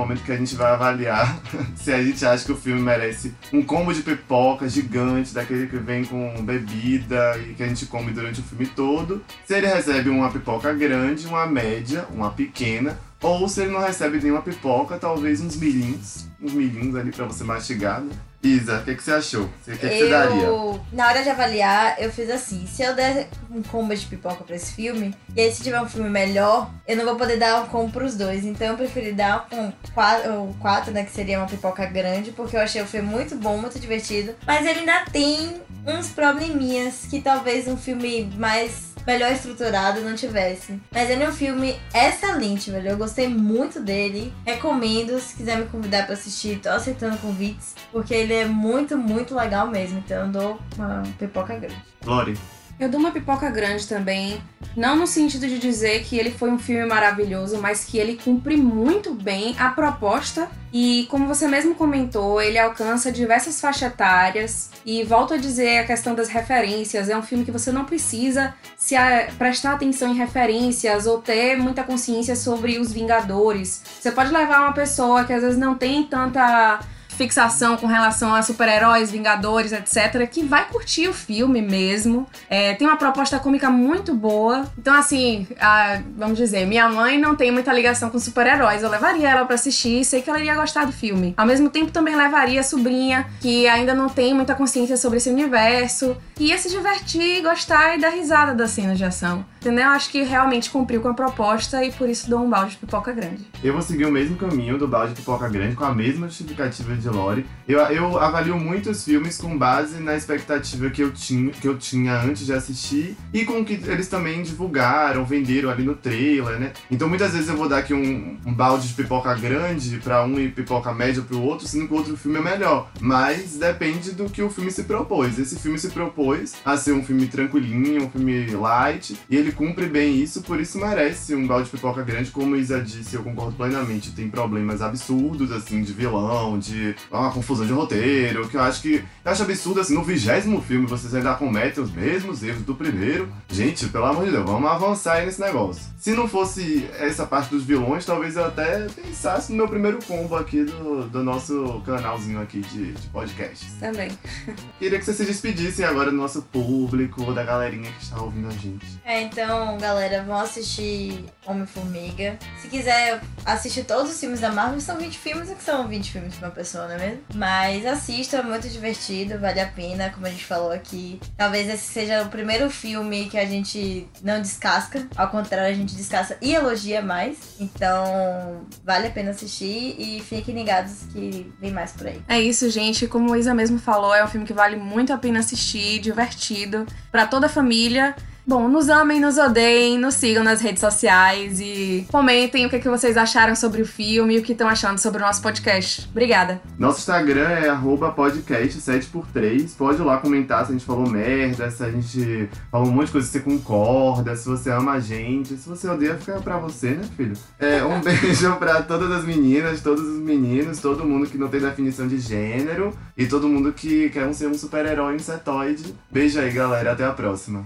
Momento que a gente vai avaliar se a gente acha que o filme merece um combo de pipoca gigante, daquele que vem com bebida e que a gente come durante o filme todo. Se ele recebe uma pipoca grande, uma média, uma pequena, ou se ele não recebe nenhuma pipoca, talvez uns milhinhos, uns milhinhos ali para você mastigar, né? Isa, o que, que você achou? O que, que, eu, você daria? Na hora de avaliar, eu fiz assim: se eu der um combo de pipoca pra esse filme, e aí se tiver um filme melhor, eu não vou poder dar um combo pros dois. Então eu preferi dar um quatro, um quatro, né? Que seria uma pipoca grande, porque eu achei o filme muito bom, muito divertido. Mas ele ainda tem uns probleminhas que talvez um filme mais melhor estruturado não tivesse. Mas ele é um filme excelente, velho. Eu gostei muito dele. Recomendo, se quiser me convidar para assistir, tô aceitando convites, porque ele é muito, muito legal mesmo. Então eu dou uma pipoca grande. Lori. Eu dou uma pipoca grande também, não no sentido de dizer que ele foi um filme maravilhoso, mas que ele cumpre muito bem a proposta. E, como você mesmo comentou, ele alcança diversas faixas etárias. E volto a dizer a questão das referências, é um filme que você não precisa se a, prestar atenção em referências ou ter muita consciência sobre os Vingadores. Você pode levar uma pessoa que às vezes não tem tanta fixação com relação a super-heróis, Vingadores, etc., que vai curtir o filme mesmo. É, tem uma proposta cômica muito boa. Então, assim, a, vamos dizer, minha mãe não tem muita ligação com super-heróis. Eu levaria ela para assistir e sei que ela iria gostar do filme. Ao mesmo tempo, também levaria a sobrinha, que ainda não tem muita consciência sobre esse universo, e ia se divertir, gostar e dar risada das cenas de ação. Entendeu? Acho que realmente cumpriu com a proposta e por isso dou um balde de pipoca grande. Eu vou seguir o mesmo caminho do balde de pipoca grande, com a mesma justificativa de Lori. Eu, eu avalio muitos filmes com base na expectativa que eu, tinha, que eu tinha antes de assistir e com que eles também divulgaram, venderam ali no trailer, né? Então muitas vezes eu vou dar aqui um, um balde de pipoca grande para um e pipoca média para o outro, sendo que o outro filme é melhor. Mas depende do que o filme se propôs. Esse filme se propôs a ser um filme tranquilinho, um filme light, e ele cumpre bem isso, por isso merece um balde de pipoca grande. Como Isa disse, eu concordo plenamente. Tem problemas absurdos, assim, de vilão, de uma confusão de roteiro, que eu acho que. Eu acho absurdo, assim, no vigésimo filme vocês ainda cometem os mesmos erros do primeiro. Gente, pelo amor de Deus, vamos avançar aí nesse negócio. Se não fosse essa parte dos vilões, talvez eu até pensasse no meu primeiro combo aqui do, do nosso canalzinho aqui de, de podcast. Também. Queria que vocês se despedissem agora do nosso público, da galerinha que está ouvindo a gente. É, então, galera, vão assistir Homem-Formiga. Se quiser assistir todos os filmes da Marvel, são 20 filmes, o que são 20 filmes pra uma pessoa, não é mesmo? Mas assista, é muito divertido, vale a pena, como a gente falou aqui. Talvez esse seja o primeiro filme que a gente não descasca, ao contrário, a gente descasca e elogia mais. Então, vale a pena assistir e fiquem ligados que vem mais por aí. É isso, gente. Como a Isa mesmo falou, é um filme que vale muito a pena assistir, divertido, para toda a família. Bom, nos amem, nos odeiem, nos sigam nas redes sociais e comentem o que, que vocês acharam sobre o filme e o que estão achando sobre o nosso podcast. Obrigada. Nosso Instagram é arroba podcast 7x3. Pode ir lá comentar se a gente falou merda, se a gente falou um monte de coisa, se você concorda, se você ama a gente. Se você odeia, fica pra você, né, filho? É, um beijo pra todas as meninas, todos os meninos, todo mundo que não tem definição de gênero e todo mundo que quer ser um super-herói insetoide. Beijo aí, galera. Até a próxima.